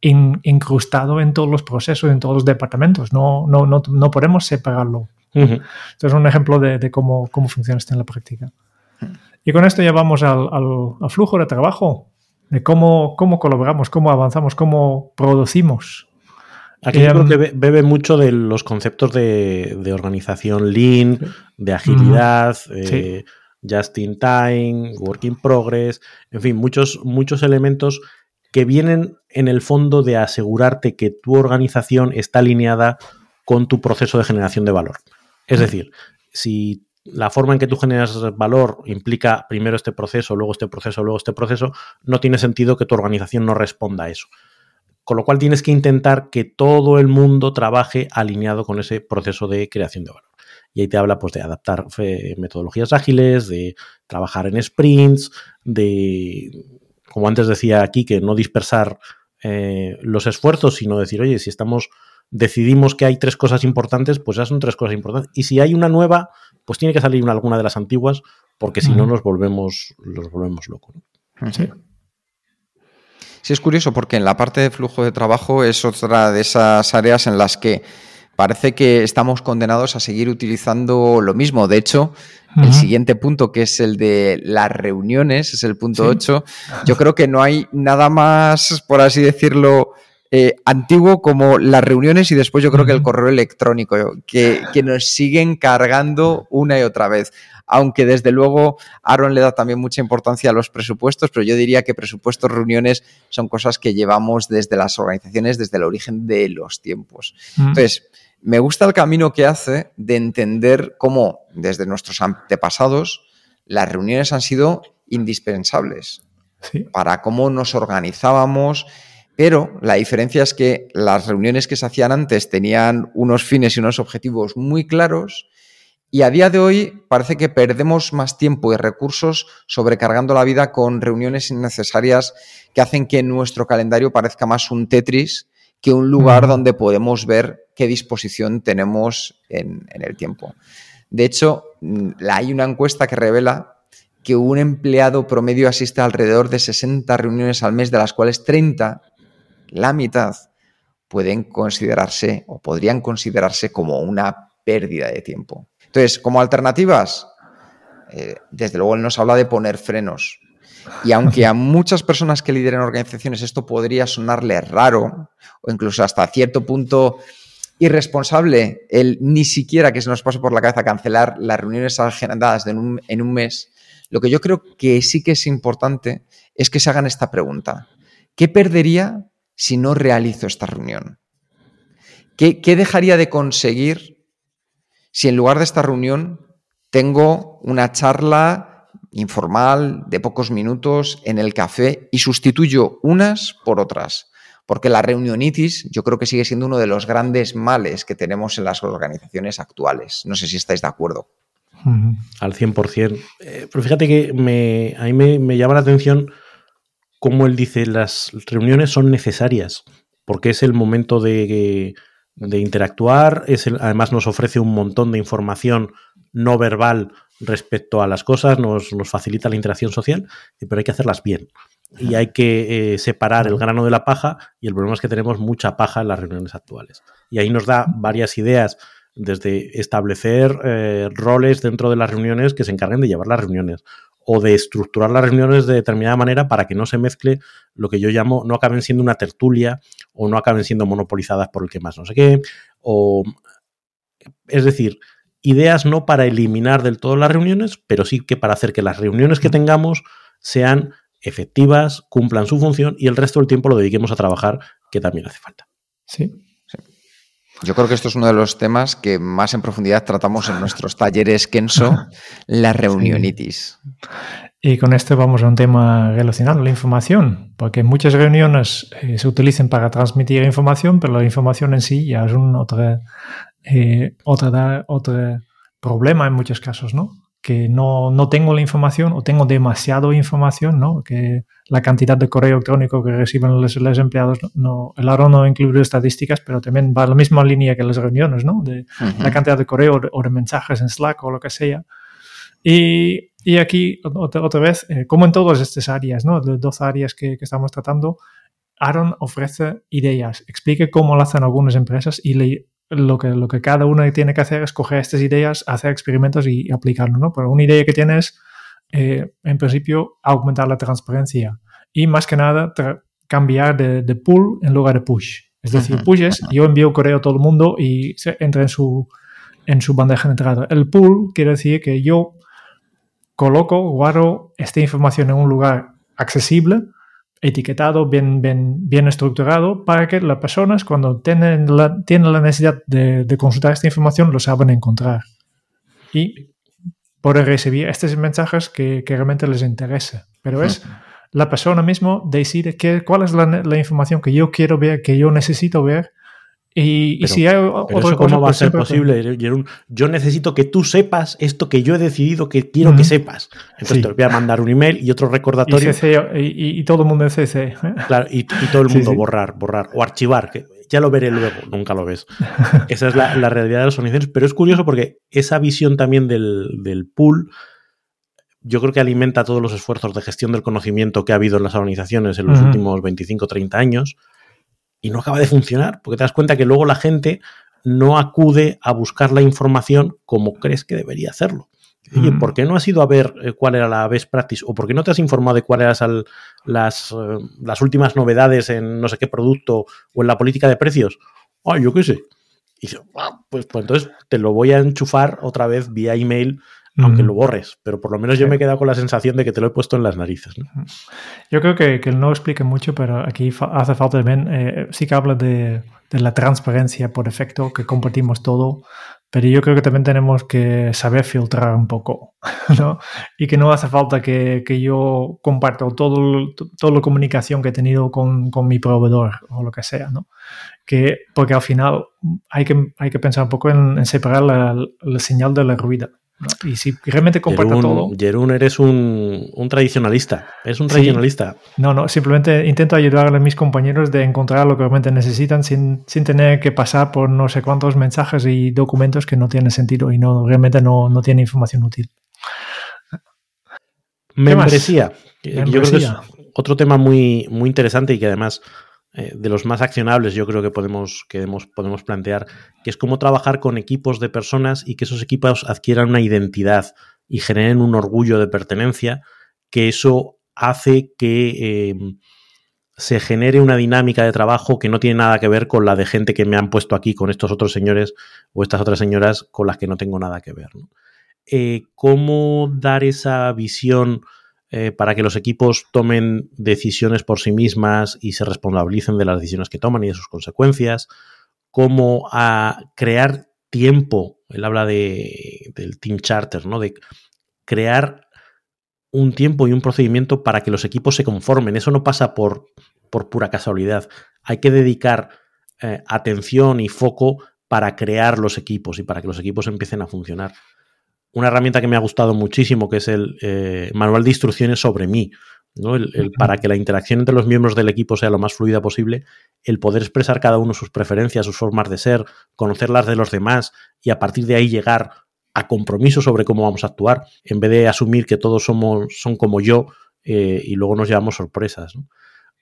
[SPEAKER 3] in- incrustado en todos los procesos, en todos los departamentos. No, no, no, no podemos separarlo.
[SPEAKER 4] Ujú.
[SPEAKER 3] Esto es un ejemplo de, de cómo, cómo funciona esto en la práctica. Y con esto ya vamos al, al- al flujo de trabajo, de cómo, cómo colaboramos, cómo avanzamos, cómo producimos.
[SPEAKER 4] Aquí yo
[SPEAKER 3] Em,
[SPEAKER 4] creo que be- bebe mucho de los conceptos de, de organización lean, de agilidad, eh, just in time, work in progress, en fin, muchos, muchos elementos que vienen en el fondo de asegurarte que tu organización está alineada con tu proceso de generación de valor. Es decir, si la forma en que tú generas valor implica primero este proceso, luego este proceso, luego este proceso, no tiene sentido que tu organización no responda a eso. Con lo cual tienes que intentar que todo el mundo trabaje alineado con ese proceso de creación de valor. Y ahí te habla pues, de adaptar eh, metodologías ágiles, de trabajar en sprints, de, como antes decía aquí, que no dispersar eh, los esfuerzos, sino decir, oye, si estamos, decidimos que hay tres cosas importantes, pues esas son tres cosas importantes. Y si hay una nueva, pues tiene que salir una, alguna de las antiguas, porque si no nos volvemos, nos volvemos locos. ¿no?
[SPEAKER 3] Sí.
[SPEAKER 2] Sí, es curioso porque en la parte de flujo de trabajo es otra de esas áreas en las que parece que estamos condenados a seguir utilizando lo mismo. De hecho, el siguiente punto, que es el de las reuniones, es el punto
[SPEAKER 3] Sí.
[SPEAKER 2] 8, yo creo que no hay nada más, por así decirlo, eh, antiguo como las reuniones y después yo creo que el correo electrónico, que, *laughs* que nos siguen cargando una y otra vez. Aunque desde luego Aaron le da también mucha importancia a los presupuestos, pero yo diría que presupuestos, reuniones son cosas que llevamos desde las organizaciones, desde el origen de los tiempos. Entonces, me gusta el camino que hace de entender cómo desde nuestros antepasados las reuniones han sido indispensables para cómo nos organizábamos, pero la diferencia es que las reuniones que se hacían antes tenían unos fines y unos objetivos muy claros y a día de hoy parece que perdemos más tiempo y recursos sobrecargando la vida con reuniones innecesarias que hacen que nuestro calendario parezca más un Tetris que un lugar donde podemos ver qué disposición tenemos en, el tiempo. De hecho, mm, hay una encuesta que revela que un empleado promedio asiste a alrededor de 60 reuniones al mes, de las cuales 30, la mitad, pueden considerarse o podrían considerarse como una pérdida de tiempo. Entonces, como alternativas, eh, desde luego él nos habla de poner frenos. Y aunque a *laughs* muchas personas que lideren organizaciones esto podría sonarle raro o incluso hasta cierto punto irresponsable, el ni siquiera que se nos pase por la cabeza cancelar las reuniones agendadas en un, en un mes, lo que yo creo que sí que es importante es que se hagan esta pregunta. ¿Qué perdería si no realizo esta reunión? ¿Qué, qué dejaría de conseguir si en lugar de esta reunión tengo una charla informal de pocos minutos en el café y sustituyo unas por otras. Porque la reunionitis yo creo que sigue siendo uno de los grandes males que tenemos en las organizaciones actuales. No sé si estáis de acuerdo.
[SPEAKER 4] Al 100%. Eh, pero fíjate que me, a mí me, me llama la atención cómo él dice las reuniones son necesarias, porque es el momento de, de interactuar, es además nos ofrece un montón de información no verbal respecto a las cosas, nos, nos facilita la interacción social, pero hay que hacerlas bien. Y hay que eh, separar el grano de la paja y el problema es que tenemos mucha paja en las reuniones actuales. Y ahí nos da varias ideas desde establecer eh, roles dentro de las reuniones que se encarguen de llevar las reuniones o de estructurar las reuniones de determinada manera para que no se mezcle lo que yo llamo, no acaben siendo una tertulia o no acaben siendo monopolizadas por el que más no sé qué, o es decir, ideas no para eliminar del todo las reuniones, pero sí que para hacer que las reuniones que tengamos sean efectivas, cumplan su función y el resto del tiempo lo dediquemos a trabajar, que también hace falta.
[SPEAKER 3] Sí.
[SPEAKER 2] Yo creo que esto es uno de los temas que más en profundidad tratamos en nuestros talleres Kenso, la reunionitis.
[SPEAKER 3] Y con esto vamos a un tema relacionado, la información, porque muchas reuniones eh, se utilizan para transmitir información, pero la información en sí ya es un otro, eh, otro problema en muchos casos, ¿no? Que no, no, tengo la información o tengo demasiado información, ¿no? que la cantidad de correo electrónico que reciben los, empleados, no, el ARO no incluye estadísticas, pero también va a la misma línea que las reuniones, ¿no? de la cantidad de correo o de, mensajes en Slack o lo que sea. Y, y aquí, otra, otra vez, eh, como en todas estas áreas, ¿no? de dos áreas que, que estamos tratando, Aaron ofrece ideas, explique cómo lo hacen algunas empresas y le lo que, lo que cada uno tiene que hacer es coger estas ideas, hacer experimentos y, aplicarlo, ¿no? Pero una idea que tienes, eh, en principio, aumentar la transparencia y más que nada cambiar de, de, pull en lugar de push. Es decir, push es yo envío correo a todo el mundo y se entra en su, en su bandeja de entrada. El pull quiere decir que yo coloco, guardo esta información en un lugar accesible etiquetado, bien, bien, bien estructurado, para que las personas cuando tienen la, tienen la necesidad de, consultar esta información lo saben encontrar. Y poder recibir estos mensajes que, realmente les interesa. Pero es la persona mismo decide qué, cuál es la, la, información que yo quiero ver, que yo necesito ver y, si hay
[SPEAKER 4] otra ¿Cómo va a ser posible, Yo necesito que tú sepas esto que yo he decidido que quiero que sepas. Entonces te voy a mandar un email y otro recordatorio.
[SPEAKER 3] Y, todo el mundo en CC.
[SPEAKER 4] Claro, y, todo el mundo borrar, borrar o archivar, que ya lo veré luego, nunca lo ves. *laughs* Esa es la, realidad de las organizaciones. Pero es curioso porque esa visión también del, del pool yo creo que alimenta todos los esfuerzos de gestión del conocimiento que ha habido en las organizaciones en los últimos 25 o 30 años y no acaba de funcionar, porque te das cuenta que luego la gente no acude a buscar la información como crees que debería hacerlo. Oye, ¿por qué no has ido a ver eh, cuál era la best practice? ¿O por qué no te has informado de cuáles eran las, eh, las últimas novedades en no sé qué producto o en la política de precios? Ah, yo qué sé. Y dice, "Ah, pues, pues entonces te lo voy a enchufar otra vez vía email, aunque lo borres. Pero por lo menos yo me he quedado con la sensación de que te lo he puesto en las narices. ¿no?
[SPEAKER 3] Yo creo que, que no explica mucho, pero aquí fa- hace falta también, eh, sí que habla de, de la transparencia por defecto, que compartimos todo, pero yo creo que también tenemos que saber filtrar un poco, *laughs* ¿no? Y que no hace falta que, que yo comparto todo, toda la comunicación que he tenido con, con mi proveedor o lo que sea, ¿no? Que, porque al final hay que, hay que pensar un poco en, en separar la, la señal de la ruida. ¿No? Y si realmente comparto todo...
[SPEAKER 4] Jerún, Jerún, eres un, un tradicionalista. Es un
[SPEAKER 3] Sí.
[SPEAKER 4] tradicionalista.
[SPEAKER 3] No, no, simplemente intento ayudar a mis compañeros de encontrar lo que realmente necesitan sin, sin tener que pasar por no sé cuántos mensajes y documentos que no tienen sentido y no realmente no, no tienen información útil. más?
[SPEAKER 4] Membresía. que Yo creo que es
[SPEAKER 3] Membresía.
[SPEAKER 4] otro tema muy, muy interesante y que además eh, de los más accionables yo creo que podemos, que podemos plantear, que es cómo trabajar con equipos de personas y que esos equipos adquieran una identidad y generen un orgullo de pertenencia, que eso hace que eh, se genere una dinámica de trabajo que no tiene nada que ver con la de gente que me han puesto aquí, con estos otros señores o estas otras señoras con las que no tengo nada que ver. Eh, ¿Cómo dar esa visión eh, para que los equipos tomen decisiones por sí mismas y se responsabilicen de las decisiones que toman y de sus consecuencias? ¿Cómo a crear tiempo? Él habla de, del Team Charter, ¿no? De crear un tiempo y un procedimiento para que los equipos se conformen. Eso no pasa por, por pura casualidad. Hay que dedicar eh, atención y foco para crear los equipos y para que los equipos empiecen a funcionar. Una herramienta que me ha gustado muchísimo, que es el eh, manual de instrucciones sobre mí, ¿no? El, el, para que la interacción entre los miembros del equipo sea lo más fluida posible, el poder expresar cada uno sus preferencias, sus formas de ser, conocer las de los demás y a partir de ahí llegar a compromiso sobre cómo vamos a actuar, en vez de asumir que todos somos, son como yo eh, y luego nos llevamos sorpresas. ¿no?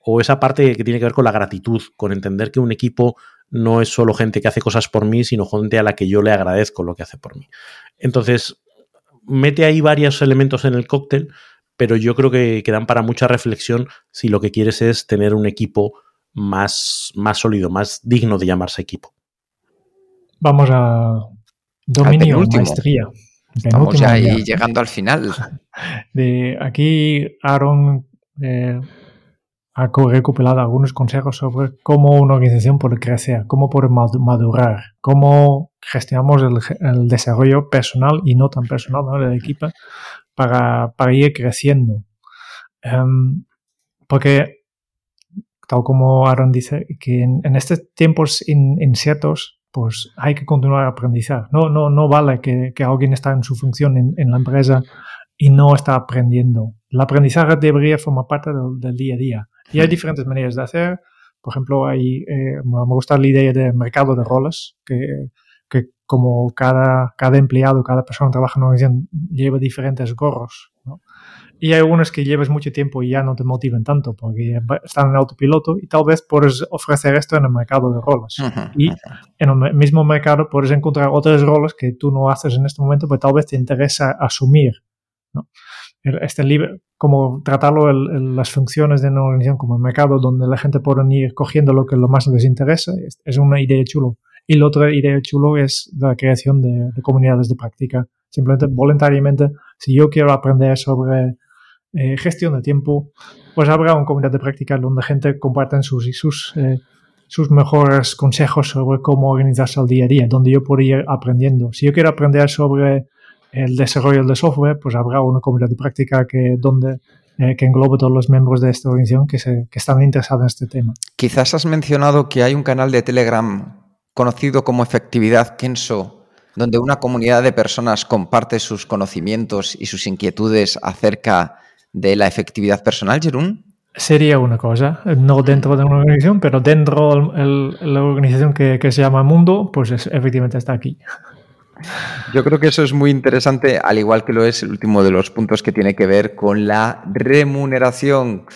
[SPEAKER 4] O esa parte que tiene que ver con la gratitud, con entender que un equipo no es solo gente que hace cosas por mí, sino gente a la que yo le agradezco lo que hace por mí. Entonces, mete ahí varios elementos en el cóctel, pero yo creo que, que dan para mucha reflexión si lo que quieres es tener un equipo más, más sólido, más digno de llamarse equipo.
[SPEAKER 3] Vamos a dominio, maestría.
[SPEAKER 2] Estamos ya ahí llegando al final. *laughs*
[SPEAKER 3] De aquí Aaron eh, ha co- recopilado algunos consejos sobre cómo una organización puede crecer, cómo puede mad- madurar, cómo gestionamos el, el desarrollo personal y no tan personal ¿no? del equipo para, para ir creciendo. Em, porque, tal como Aaron dice, que en, en estos tiempos in- inciertos, pues hay que continuar a aprendizar. No, no, no vale que, que alguien está en su función en, en la empresa y no está aprendiendo. El aprendizaje debería formar parte del, del día a día. Y hay diferentes maneras de hacer. Por ejemplo, hay, eh, me gusta la idea de mercado de roles, que, que como cada, cada empleado, cada persona que trabaja en una organización lleva diferentes gorros. ¿no? Y hay algunos que llevas mucho tiempo y ya no te motivan tanto porque están en autopiloto y tal vez puedes ofrecer esto en el mercado de roles.
[SPEAKER 2] Ujú,
[SPEAKER 3] Y
[SPEAKER 2] ujú.
[SPEAKER 3] en el mismo mercado puedes encontrar otros roles que tú no haces en este momento, pero tal vez te interesa asumir. ¿no? Este libre, como tratarlo el- el- las funciones de una organización como el mercado, donde la gente puede ir cogiendo lo que lo más les interesa, es, es una idea chulo. Y la otra idea chulo es la creación de, de comunidades de práctica. Simplemente voluntariamente, si yo quiero aprender sobre eh, gestión de tiempo, pues habrá una comunidad de práctica donde gente comparten sus, sus, eh, sus mejores consejos sobre cómo organizarse al día a día, donde yo puedo ir aprendiendo. Si yo quiero aprender sobre el desarrollo de software, pues habrá una comunidad de práctica que, donde, eh, que englobe todos los miembros de esta organización que, se, que están interesados en este tema.
[SPEAKER 2] Quizás has mencionado que hay un canal de Telegram conocido como Efectividad Kenso, donde una comunidad de personas comparte sus conocimientos y sus inquietudes acerca de la efectividad personal, Jerún.
[SPEAKER 3] Sería una cosa, no dentro de una organización, pero dentro de la organización que, que se llama Mundo, pues es- efectivamente está aquí.
[SPEAKER 2] Yo creo que eso es muy interesante, al igual que lo es el último de los puntos que tiene que ver con la remuneración,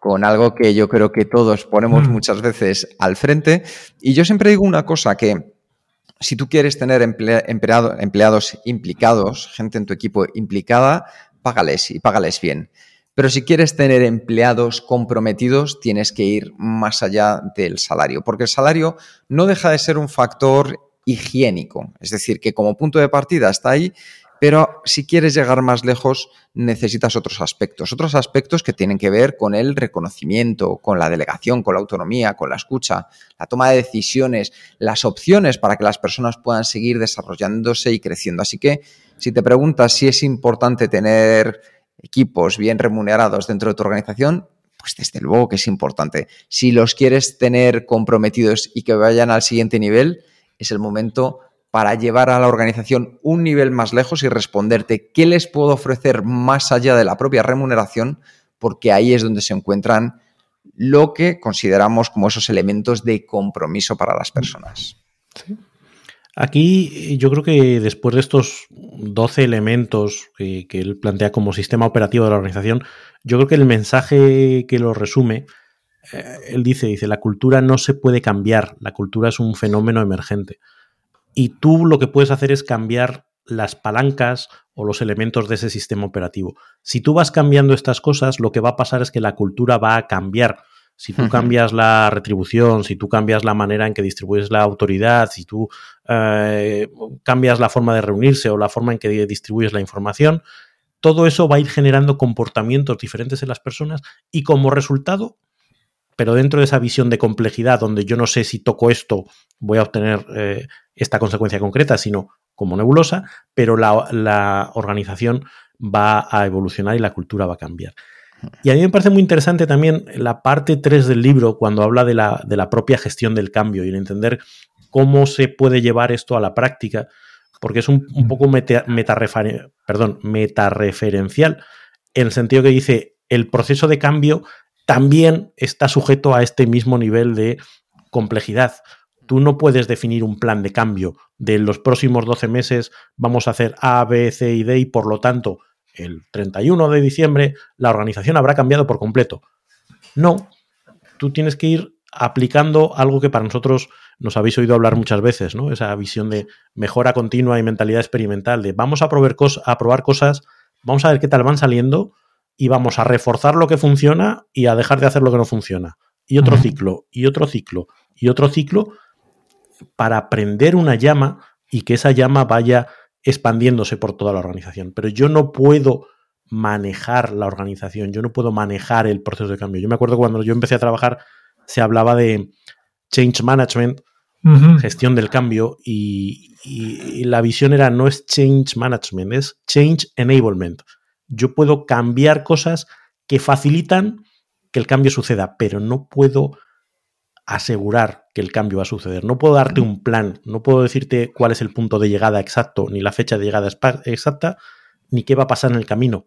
[SPEAKER 2] con algo que yo creo que todos ponemos
[SPEAKER 3] Mm.
[SPEAKER 2] muchas veces al frente. Y yo siempre digo una cosa, que si tú quieres tener empleados implicados, gente en tu equipo implicada, págales y págales bien. Pero si quieres tener empleados comprometidos, tienes que ir más allá del salario, porque el salario no deja de ser un factor higiénico, es decir, que como punto de partida está ahí, pero si quieres llegar más lejos, necesitas otros aspectos, otros aspectos que tienen que ver con el reconocimiento, con la delegación, con la autonomía, con la escucha, la toma de decisiones, las opciones para que las personas puedan seguir desarrollándose y creciendo. Así que si te preguntas si es importante tener equipos bien remunerados dentro de tu organización, pues desde luego que es importante. Si los quieres tener comprometidos y que vayan al siguiente nivel, es el momento para llevar a la organización un nivel más lejos y responderte qué les puedo ofrecer más allá de la propia remuneración, porque ahí es donde se encuentran lo que consideramos como esos elementos de compromiso para las personas.
[SPEAKER 4] Aquí yo creo que después de estos 12 elementos que, él plantea como sistema operativo de la organización, yo creo que el mensaje que lo resume, eh, él dice, dice, la cultura no se puede cambiar, la cultura es un fenómeno emergente y tú lo que puedes hacer es cambiar las palancas o los elementos de ese sistema operativo. Si tú vas cambiando estas cosas, lo que va a pasar es que la cultura va a cambiar. Si tú cambias la retribución, si tú cambias la manera en que distribuyes la autoridad, si tú eh, cambias la forma de reunirse o la forma en que distribuyes la información, todo eso va a ir generando comportamientos diferentes en las personas y como resultado pero dentro de esa visión de complejidad donde yo no sé si toco esto voy a obtener eh, esta consecuencia concreta, sino como nebulosa, pero la, organización va a evolucionar y la cultura va a cambiar. Y a mí me parece muy interesante también la parte 3 del libro cuando habla de la, de la propia gestión del cambio y el entender cómo se puede llevar esto a la práctica, porque es un, poco meta, perdón, metareferencial, en el sentido que dice, el proceso de cambio también está sujeto a este mismo nivel de complejidad. Tú no puedes definir un plan de cambio de los próximos 12 meses vamos a hacer A, B, C y D y por lo tanto el 31 de diciembre la organización habrá cambiado por completo. No, tú tienes que ir aplicando algo que para nosotros nos habéis oído hablar muchas veces, ¿no? Esa visión de mejora continua y mentalidad experimental, de vamos a a probar cosas, vamos a ver qué tal van saliendo y vamos a reforzar lo que funciona y a dejar de hacer lo que no funciona. Y otro ciclo, y otro ciclo, y otro ciclo para prender una llama y que esa llama vaya expandiéndose por toda la organización. Pero yo no puedo manejar la organización, yo no puedo manejar el proceso de cambio. Yo me acuerdo cuando yo empecé a trabajar, se hablaba de change management, gestión del cambio, y, y, la visión era no es change management, es change enablement. Yo puedo cambiar cosas que facilitan que el cambio suceda, pero no puedo asegurar que el cambio va a suceder. No puedo darte un plan, no puedo decirte cuál es el punto de llegada exacto, ni la fecha de llegada exacta, ni qué va a pasar en el camino.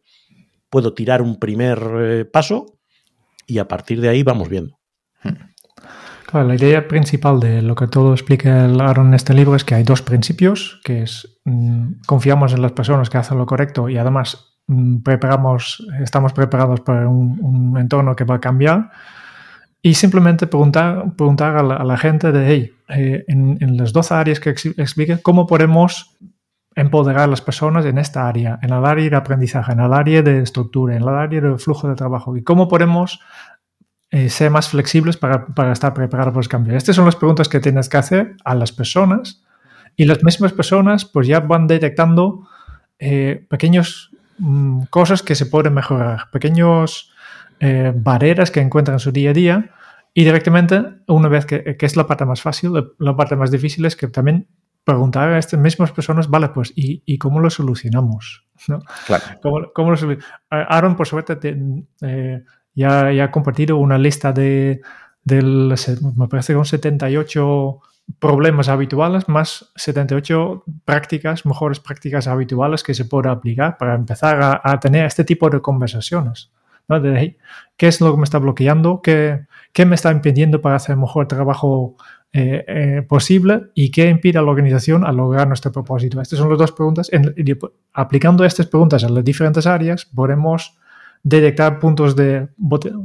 [SPEAKER 4] Puedo tirar un primer eh, paso y a partir de ahí vamos viendo.
[SPEAKER 3] Claro, la idea principal de lo que todo explica el Aaron en este libro es que hay dos principios, que es mm, confiamos en las personas que hacen lo correcto y además preparamos, estamos preparados para un entorno que va a cambiar y simplemente preguntar, preguntar a, la, gente de, hey, eh, en, las 12 áreas que explique, ¿cómo podemos empoderar a las personas en esta área, en el área de aprendizaje, en el área de estructura, en el área de flujo de trabajo? ¿Y cómo podemos eh, ser más flexibles para, para, estar preparados para los cambios? Estas son las preguntas que tienes que hacer a las personas y las mismas personas pues ya van detectando eh, pequeños mm, cosas que se pueden mejorar, pequeños eh, barreras que encuentran en su día a día y directamente, una vez que, es la parte más fácil, la, parte más difícil es que también preguntar a estas mismas personas, vale, pues, ¿y, cómo lo solucionamos? *laughs* ¿no? ¿Cómo, Aaron, por suerte, eh, ya, ya, ha compartido una lista de, del, me parece que son 78 problemas habituales más 78 prácticas, mejores prácticas habituales que se puede aplicar para empezar a tener este tipo de conversaciones. ¿Qué es lo que me está bloqueando? ¿Qué, qué me está impidiendo para hacer el mejor trabajo eh, eh, posible? ¿Y qué impide a la organización a lograr nuestro propósito? Estas son las dos preguntas. aplicando estas preguntas a las diferentes áreas, podemos detectar puntos de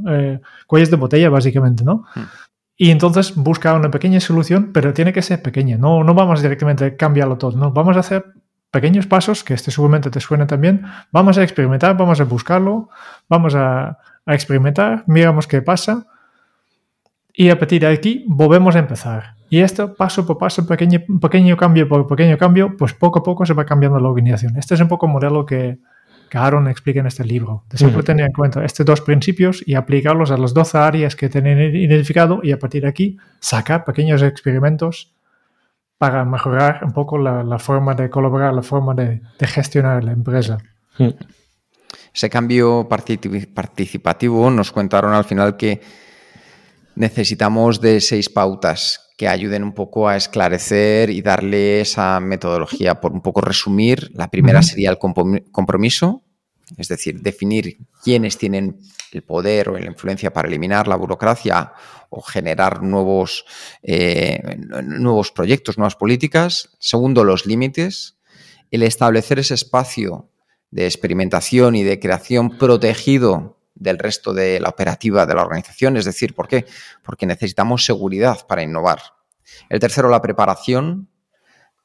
[SPEAKER 3] eh, cuellos de botella, básicamente, ¿no? Hmm. Y entonces busca una pequeña solución, pero tiene que ser pequeña. No, no vamos directamente a cambiarlo todo, no. Vamos a hacer pequeños pasos, que este seguramente te suene también. Vamos a experimentar, vamos a buscarlo, vamos a, a experimentar, miramos qué pasa. Y a partir de aquí volvemos a empezar. Y esto, paso por paso, pequeño, pequeño cambio por pequeño cambio, pues poco a poco se va cambiando la organización. Este es un poco el modelo que, que Aaron explica en este libro. De siempre tener en cuenta estos dos principios y aplicarlos a las 12 áreas que tienen identificado y a partir de aquí sacar pequeños experimentos para mejorar un poco la, la forma de colaborar, la forma de, de gestionar la empresa.
[SPEAKER 2] Ese cambio participativo nos contaron al final que necesitamos de seis pautas que ayuden un poco a esclarecer y darle esa metodología. Por un poco resumir, la primera sería el compromiso, es decir, definir quiénes tienen el poder o la influencia para eliminar la burocracia o generar nuevos, eh, nuevos proyectos, nuevas políticas. Segundo, los límites. El establecer ese espacio de experimentación y de creación protegido del resto de la operativa de la organización. Es decir, ¿por qué? Porque necesitamos seguridad para innovar. El tercero, la preparación,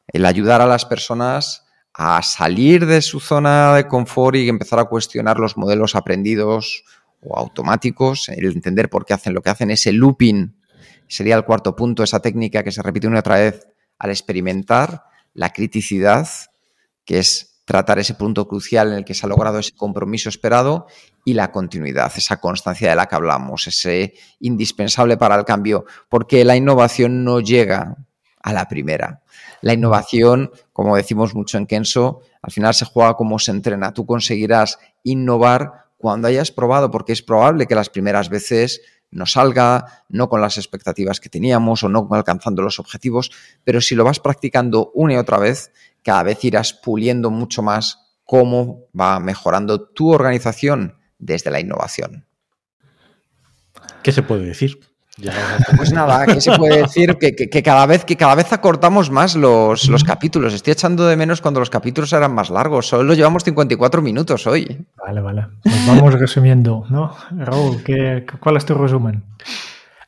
[SPEAKER 2] el ayudar a las personas a salir de su zona de confort y empezar a cuestionar los modelos aprendidos o automáticos, el entender por qué hacen lo que hacen, ese looping sería el cuarto punto, esa técnica que se repite una y otra vez al experimentar, la criticidad, que es tratar ese punto crucial en el que se ha logrado ese compromiso esperado y la continuidad, esa constancia de la que hablamos, ese indispensable para el cambio, porque la innovación no llega a la primera. La innovación, como decimos mucho en Kenso, al final se juega como se entrena. Tú conseguirás innovar cuando hayas probado, porque es probable que las primeras veces no salga, no con las expectativas que teníamos o no alcanzando los objetivos, pero si lo vas practicando una y otra vez, cada vez irás puliendo mucho más cómo va mejorando tu organización desde la innovación.
[SPEAKER 4] ¿Qué se puede decir?
[SPEAKER 2] Pues nada, ¿qué se puede decir? Que, cada, vez, que cada vez acortamos más los, los, capítulos. Estoy echando de menos cuando los capítulos eran más largos. Solo llevamos 54 minutos hoy.
[SPEAKER 3] Vale, vale. Pues vamos resumiendo, ¿no? Raúl, ¿qué, ¿cuál es tu resumen?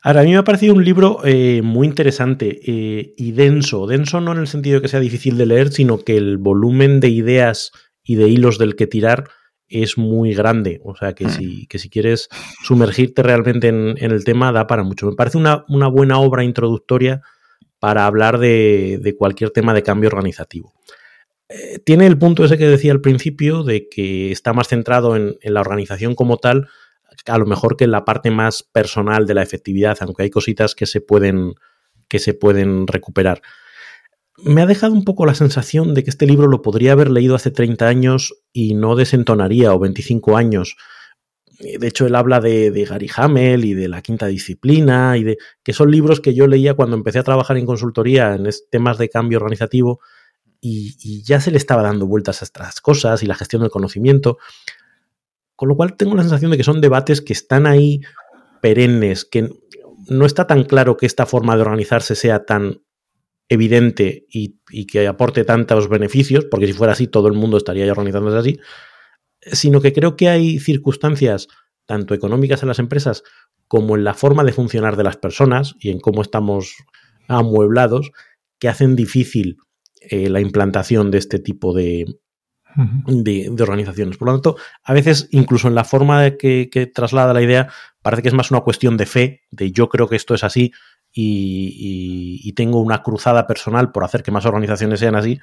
[SPEAKER 4] Ahora, a mí me ha parecido un libro eh, muy interesante eh, y denso. Denso no en el sentido de que sea difícil de leer, sino que el volumen de ideas y de hilos del que tirar es muy grande. O sea, que, mm. si, que si quieres sumergirte realmente en, el tema, da para mucho. Me parece una, buena obra introductoria para hablar de, cualquier tema de cambio organizativo. Eh, tiene el punto ese que decía al principio, de que está más centrado en, en la organización como tal, a lo mejor que la parte más personal de la efectividad, aunque hay cositas que se pueden, que se pueden recuperar. Me ha dejado un poco la sensación de que este libro lo podría haber leído hace 30 años y no desentonaría, o 25 años. De hecho, él habla de, Gary Hamel y de la quinta disciplina, y de que son libros que yo leía cuando empecé a trabajar en consultoría en temas de cambio organizativo, y ya se le estaba dando vueltas a estas cosas y la gestión del conocimiento. Con lo cual tengo la sensación de que son debates que están ahí perennes, que no está tan claro que esta forma de organizarse sea tan evidente y, que aporte tantos beneficios, porque si fuera así todo el mundo estaría ya organizándose así, sino que creo que hay circunstancias, tanto económicas en las empresas como en la forma de funcionar de las personas y en cómo estamos amueblados, que hacen difícil eh, la implantación de este tipo de, de, organizaciones. Por lo tanto, a veces, incluso en la forma de que, traslada la idea, parece que es más una cuestión de fe, de yo creo que esto es así y, tengo una cruzada personal por hacer que más organizaciones sean así,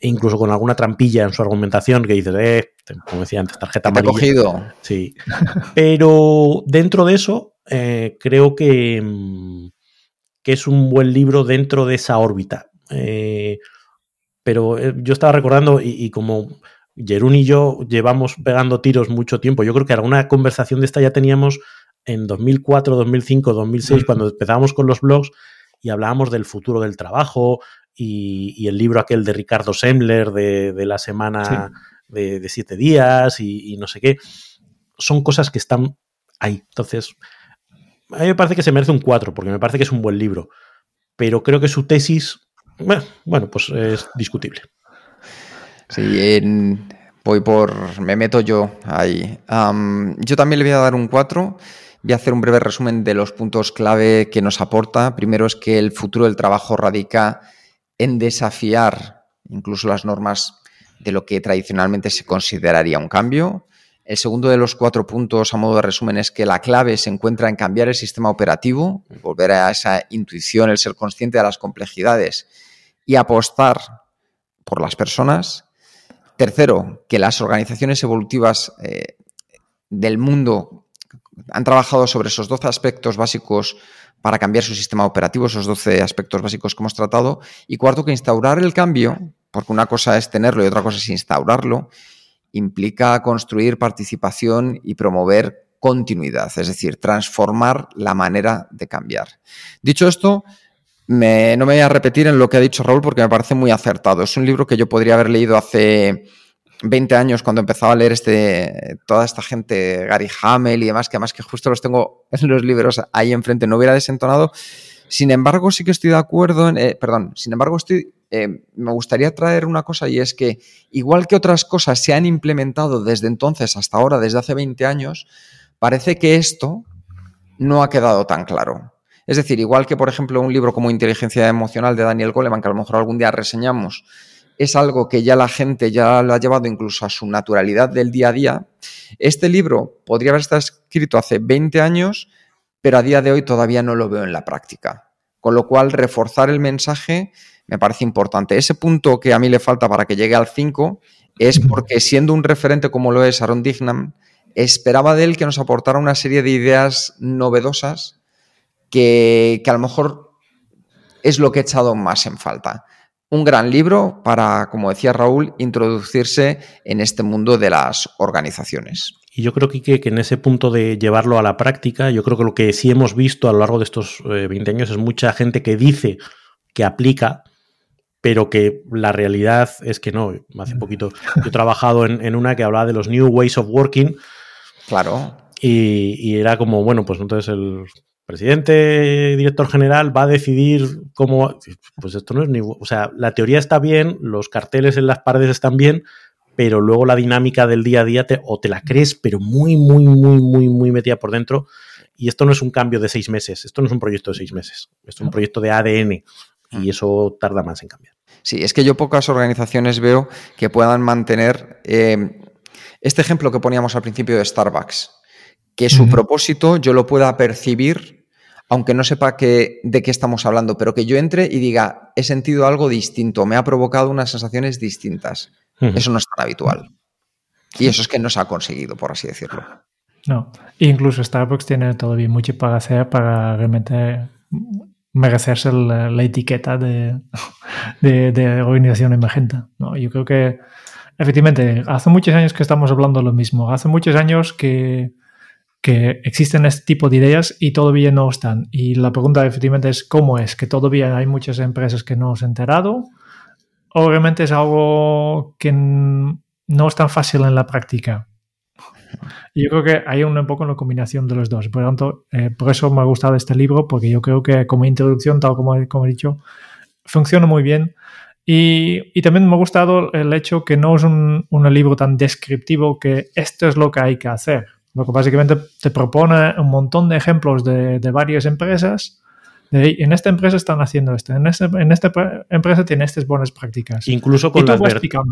[SPEAKER 4] e incluso con alguna trampilla en su argumentación que dices, eh, como decía antes, tarjeta amarilla.
[SPEAKER 2] cogido.
[SPEAKER 4] Sí. Pero dentro de eso, eh, creo que, mm, que es un buen libro dentro de esa órbita. Eh, pero eh, yo estaba recordando y, como Jerún y yo llevamos pegando tiros mucho tiempo, yo creo que alguna conversación de esta ya teníamos en 2004, 2005, 2006, cuando empezábamos con los blogs y hablábamos del futuro del trabajo y, el libro aquel de Ricardo Semler de, la semana de, siete días y, y no sé qué. Son cosas que están ahí. Entonces, a mí me parece que se merece un 4, porque me parece que es un buen libro. Pero creo que su tesis bueno, pues es discutible.
[SPEAKER 2] Sí, voy por. Me meto yo ahí. yo también le voy a dar un 4, Voy a hacer un breve resumen de los puntos clave que nos aporta. Primero es que el futuro del trabajo radica en desafiar incluso las normas de lo que tradicionalmente se consideraría un cambio. El segundo de los cuatro puntos, a modo de resumen, es que la clave se encuentra en cambiar el sistema operativo, volver a esa intuición, el ser consciente de las complejidades y apostar por las personas. Tercero, que las organizaciones evolutivas eh, del mundo han trabajado sobre esos 12 aspectos básicos para cambiar su sistema operativo, esos 12 aspectos básicos que hemos tratado. Y cuarto, que instaurar el cambio, porque una cosa es tenerlo y otra cosa es instaurarlo, implica construir participación y promover continuidad, es decir, transformar la manera de cambiar. Dicho esto, no me voy a repetir en lo que ha dicho Raúl porque me parece muy acertado. Es un libro que yo podría haber leído hace 20 años cuando empezaba a leer este, toda esta gente, Gary Hamel y demás, que además que justo los tengo *laughs* en los libros ahí enfrente, no hubiera desentonado. Sin embargo, sí que estoy de acuerdo, en, eh, perdón, sin embargo, estoy, eh, me gustaría traer una cosa y es que igual que otras cosas se han implementado desde entonces hasta ahora, desde hace 20 años, parece que esto no ha quedado tan claro. Es decir, igual que, por ejemplo, un libro como Inteligencia Emocional de Daniel Goleman, que a lo mejor algún día reseñamos, es algo que ya la gente ya lo ha llevado incluso a su naturalidad del día a día. Este libro podría haber estado escrito hace 20 años, pero a día de hoy todavía no lo veo en la práctica. Con lo cual, reforzar el mensaje me parece importante. Ese punto que a mí le falta para que llegue al 5 es porque siendo un referente como lo es Aaron Dignam, esperaba de él que nos aportara una serie de ideas novedosas que, que a lo mejor es lo que he echado más en falta un gran libro para, como decía Raúl, introducirse en este mundo de las organizaciones.
[SPEAKER 4] Y yo creo que, que, en ese punto de llevarlo a la práctica, yo creo que lo que sí hemos visto a lo largo de estos 20 eh, años es mucha gente que dice que aplica, pero que la realidad es que no. Hace poquito yo he trabajado en, una que hablaba de los New Ways of Working.
[SPEAKER 2] Claro.
[SPEAKER 4] Y, y, era como, bueno, pues entonces el presidente, director general va a decidir cómo... Pues esto no es ni... O sea, la teoría está bien, los carteles en las paredes están bien, pero luego la dinámica del día a día te, o te la crees, pero muy, muy, muy, muy, muy metida por dentro. Y esto no es un cambio de seis meses, esto no es un proyecto de seis meses, esto es un proyecto de ADN y eso tarda más en cambiar.
[SPEAKER 2] Sí, es que yo pocas organizaciones veo que puedan mantener eh, este ejemplo que poníamos al principio de Starbucks que su propósito yo lo pueda percibir, aunque no sepa que, de qué estamos hablando, pero que yo entre y diga, he sentido algo distinto, me ha provocado unas sensaciones distintas. Eso no es tan habitual. Y eso es que no se ha conseguido, por así decirlo.
[SPEAKER 3] No, incluso Starbucks tiene todavía mucho para hacer para realmente merecerse la, etiqueta *laughs* de, de, organización emergente. ¿no? Yo creo que, efectivamente, hace muchos años que estamos hablando lo mismo. Hace muchos años que que existen este tipo de ideas y todavía no están. Y la pregunta efectivamente es cómo es, que todavía hay muchas empresas que no se han enterado. Obviamente es algo que no es tan fácil en la práctica. Yo creo que hay un poco una combinación de los dos. Por tanto, eh, por eso me ha gustado este libro, porque yo creo que como introducción, tal como, como he dicho, funciona muy bien. Y, y, también me ha gustado el hecho que no es un, un libro tan descriptivo que esto es lo que hay que hacer lo que básicamente te propone un montón de ejemplos de, varias empresas. De, en esta empresa están haciendo esto, en, este, en esta empresa tiene estas buenas prácticas.
[SPEAKER 4] Incluso con, la,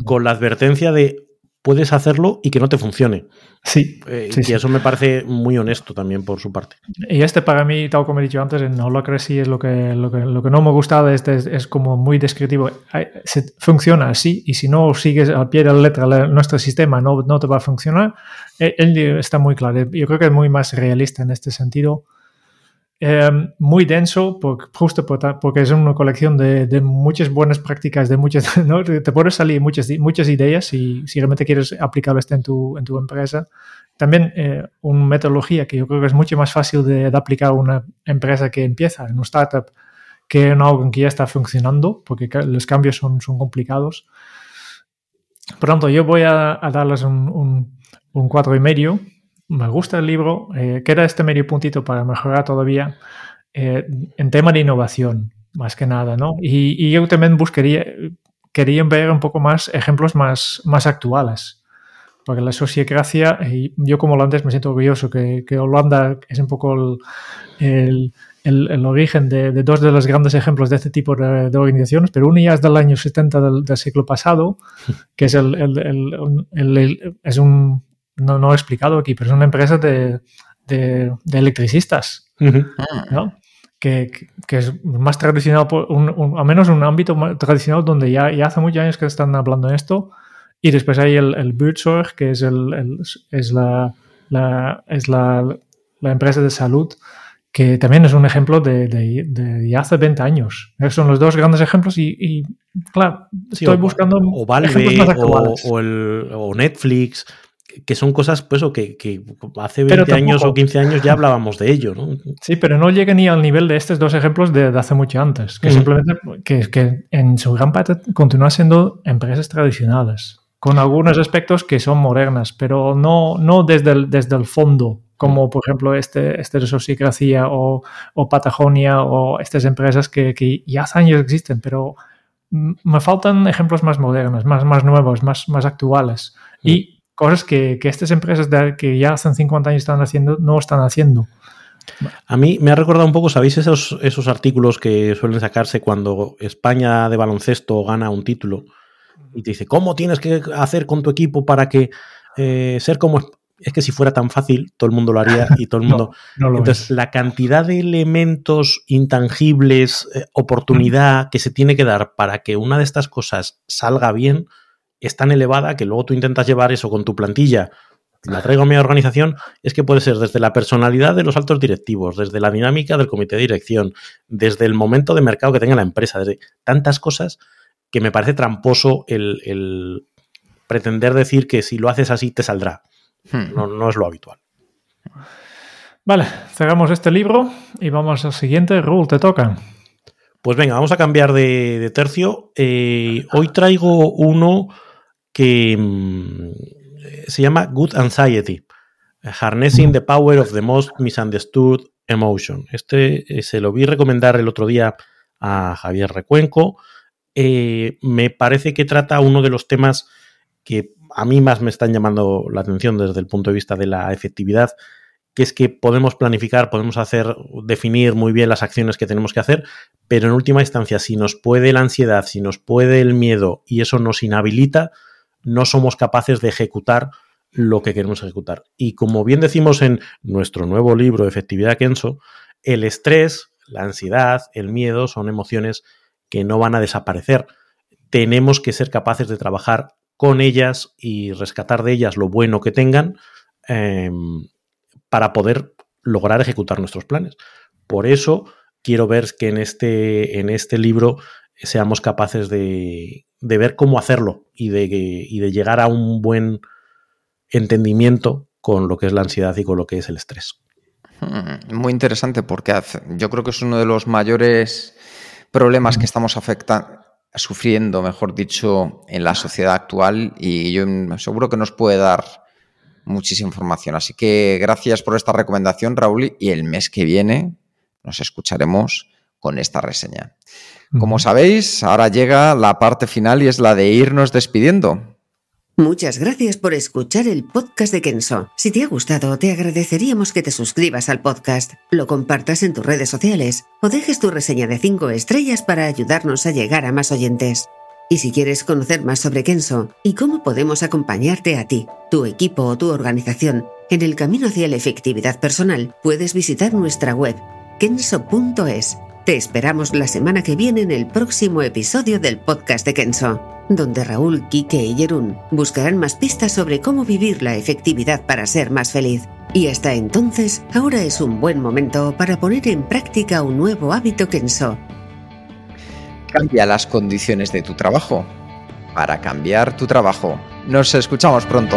[SPEAKER 4] con la advertencia de puedes hacerlo y que no te funcione.
[SPEAKER 3] Sí.
[SPEAKER 4] Eh, y eso me parece muy honesto también por su parte.
[SPEAKER 3] Y este para mí, tal como he dicho antes, en Holacracy es lo que, lo que, lo que no me gusta de este, es, como muy descriptivo. funciona así y si no sigues al pie de la letra nuestro sistema no, no te va a funcionar. E, él está muy claro. Yo creo que es muy más realista en este sentido. Em, muy denso, porque, justo porque es una colección de, muchas buenas prácticas, de muchas, *laughs* te pueden salir muchas, muchas ideas y si realmente quieres aplicarlo este en tu, en tu empresa. También eh, una metodología que yo creo que es mucho más fácil de, aplicar a una empresa que empieza, en un startup, que en algo que ya está funcionando, porque los cambios son, son complicados. Por tanto, yo voy a, darles un, un, un cuatro y medio me gusta el libro, eh, queda este medio puntito para mejorar todavía eh, en tema de innovación, más que nada, ¿no? Y, yo también buscaría, quería ver un poco más ejemplos más, más actuales. porque la sociocracia, y yo como holandés me siento orgulloso que, que Holanda es un poco el, el, el, origen de, de, dos de los grandes ejemplos de este tipo de, de organizaciones, pero uno ya es del año 70 del, del siglo pasado, *laughs* que es el, el es un, no, no he explicado aquí, pero es una empresa de, de, de electricistas, uh -huh. ¿no? Que, que, es más tradicional, un, un, al menos un ámbito tradicional donde ya, ya, hace muchos años que están hablando de esto. Y después hay el, el Buurtzorg, que es, el, el, es, la, la, es la, la, empresa de salud, que también es un ejemplo de, de, de hace 20 años. Esos son los dos grandes ejemplos y, y claro,
[SPEAKER 4] sí,
[SPEAKER 3] estoy
[SPEAKER 4] o,
[SPEAKER 3] buscando
[SPEAKER 4] o Valve o, o, el, o Netflix que son cosas, pues, o que, que hace 20 tampoco, años o 15 años ya hablábamos de ello, ¿no?
[SPEAKER 3] Sí, pero no llega ni al nivel de estos dos ejemplos de, de hace mucho antes, que mm. simplemente, que, que en su gran parte continúan siendo empresas tradicionales, con algunos aspectos que son modernas, pero no, no desde, el, desde el fondo, como por ejemplo este, este de o, o Patagonia o estas empresas que, que ya hace años existen, pero me faltan ejemplos más modernos, más, más nuevos, más, más actuales. Y cosas que, que estas empresas de, que ya hace 50 años están haciendo no están haciendo.
[SPEAKER 4] A mí me ha recordado un poco, ¿sabéis esos, esos artículos que suelen sacarse cuando España de baloncesto gana un título? Y te dice, ¿cómo tienes que hacer con tu equipo para que eh, ser como... Es que si fuera tan fácil, todo el mundo lo haría y todo el *laughs* mundo...
[SPEAKER 3] no, no
[SPEAKER 4] Entonces,
[SPEAKER 3] es.
[SPEAKER 4] la cantidad de elementos intangibles, eh, oportunidad que se tiene que dar para que una de estas cosas salga bien, es tan elevada que luego tú intentas llevar eso con tu plantilla, la traigo a mi organización, es que puede ser desde la personalidad de los altos directivos, desde la dinámica del comité de dirección, desde el momento de mercado que tenga la empresa, desde tantas cosas que me parece tramposo el, el pretender decir que si lo haces así te saldrá. Hmm. No, no es lo habitual.
[SPEAKER 3] Vale, cerramos este libro y vamos al siguiente. Rule, te toca.
[SPEAKER 4] Pues venga, vamos a cambiar de, de tercio. Eh, hoy traigo uno que mmm, se llama Good Anxiety, Harnessing the Power of the Most Misunderstood Emotion. Este eh, se lo vi recomendar el otro día a Javier Recuenco. Eh, me parece que trata uno de los temas que a mí más me están llamando la atención desde el punto de vista de la efectividad, que es que podemos planificar, podemos hacer, definir muy bien las acciones que tenemos que hacer, pero en última instancia, si nos puede la ansiedad, si nos puede el miedo y eso nos inhabilita, no somos capaces de ejecutar lo que queremos ejecutar. Y como bien decimos en nuestro nuevo libro, Efectividad Kenso, el estrés, la ansiedad, el miedo son emociones que no van a desaparecer. Tenemos que ser capaces de trabajar con ellas y rescatar de ellas lo bueno que tengan eh, para poder lograr ejecutar nuestros planes. Por eso quiero ver que en este, en este libro seamos capaces de, de ver cómo hacerlo y de, y de, llegar a un buen entendimiento con lo que es la ansiedad y con lo que es el estrés.
[SPEAKER 2] Hmm, muy interesante porque yo creo que es uno de los mayores problemas que estamos afectando, sufriendo, mejor dicho, en la sociedad actual y yo seguro que nos puede dar muchísima información. Así que gracias por esta recomendación, Raúl, y el mes que viene nos escucharemos con esta reseña. Como sabéis, ahora llega la parte final y es la de irnos despidiendo.
[SPEAKER 6] Muchas gracias por escuchar el podcast de Kenso. Si te ha gustado, te agradeceríamos que te suscribas al podcast, lo compartas en tus redes sociales o dejes tu reseña de 5 estrellas para ayudarnos a llegar a más oyentes. Y si quieres conocer más sobre Kenso y cómo podemos acompañarte a ti, tu equipo o tu organización en el camino hacia la efectividad personal, puedes visitar nuestra web kenso.es te esperamos la semana que viene en el próximo episodio del podcast de Kenso, donde Raúl, Quique y Jerún buscarán más pistas sobre cómo vivir la efectividad para ser más feliz. Y hasta entonces, ahora es un buen momento para poner en práctica un nuevo hábito Kenso.
[SPEAKER 2] Cambia las condiciones de tu trabajo para cambiar tu trabajo. Nos escuchamos pronto.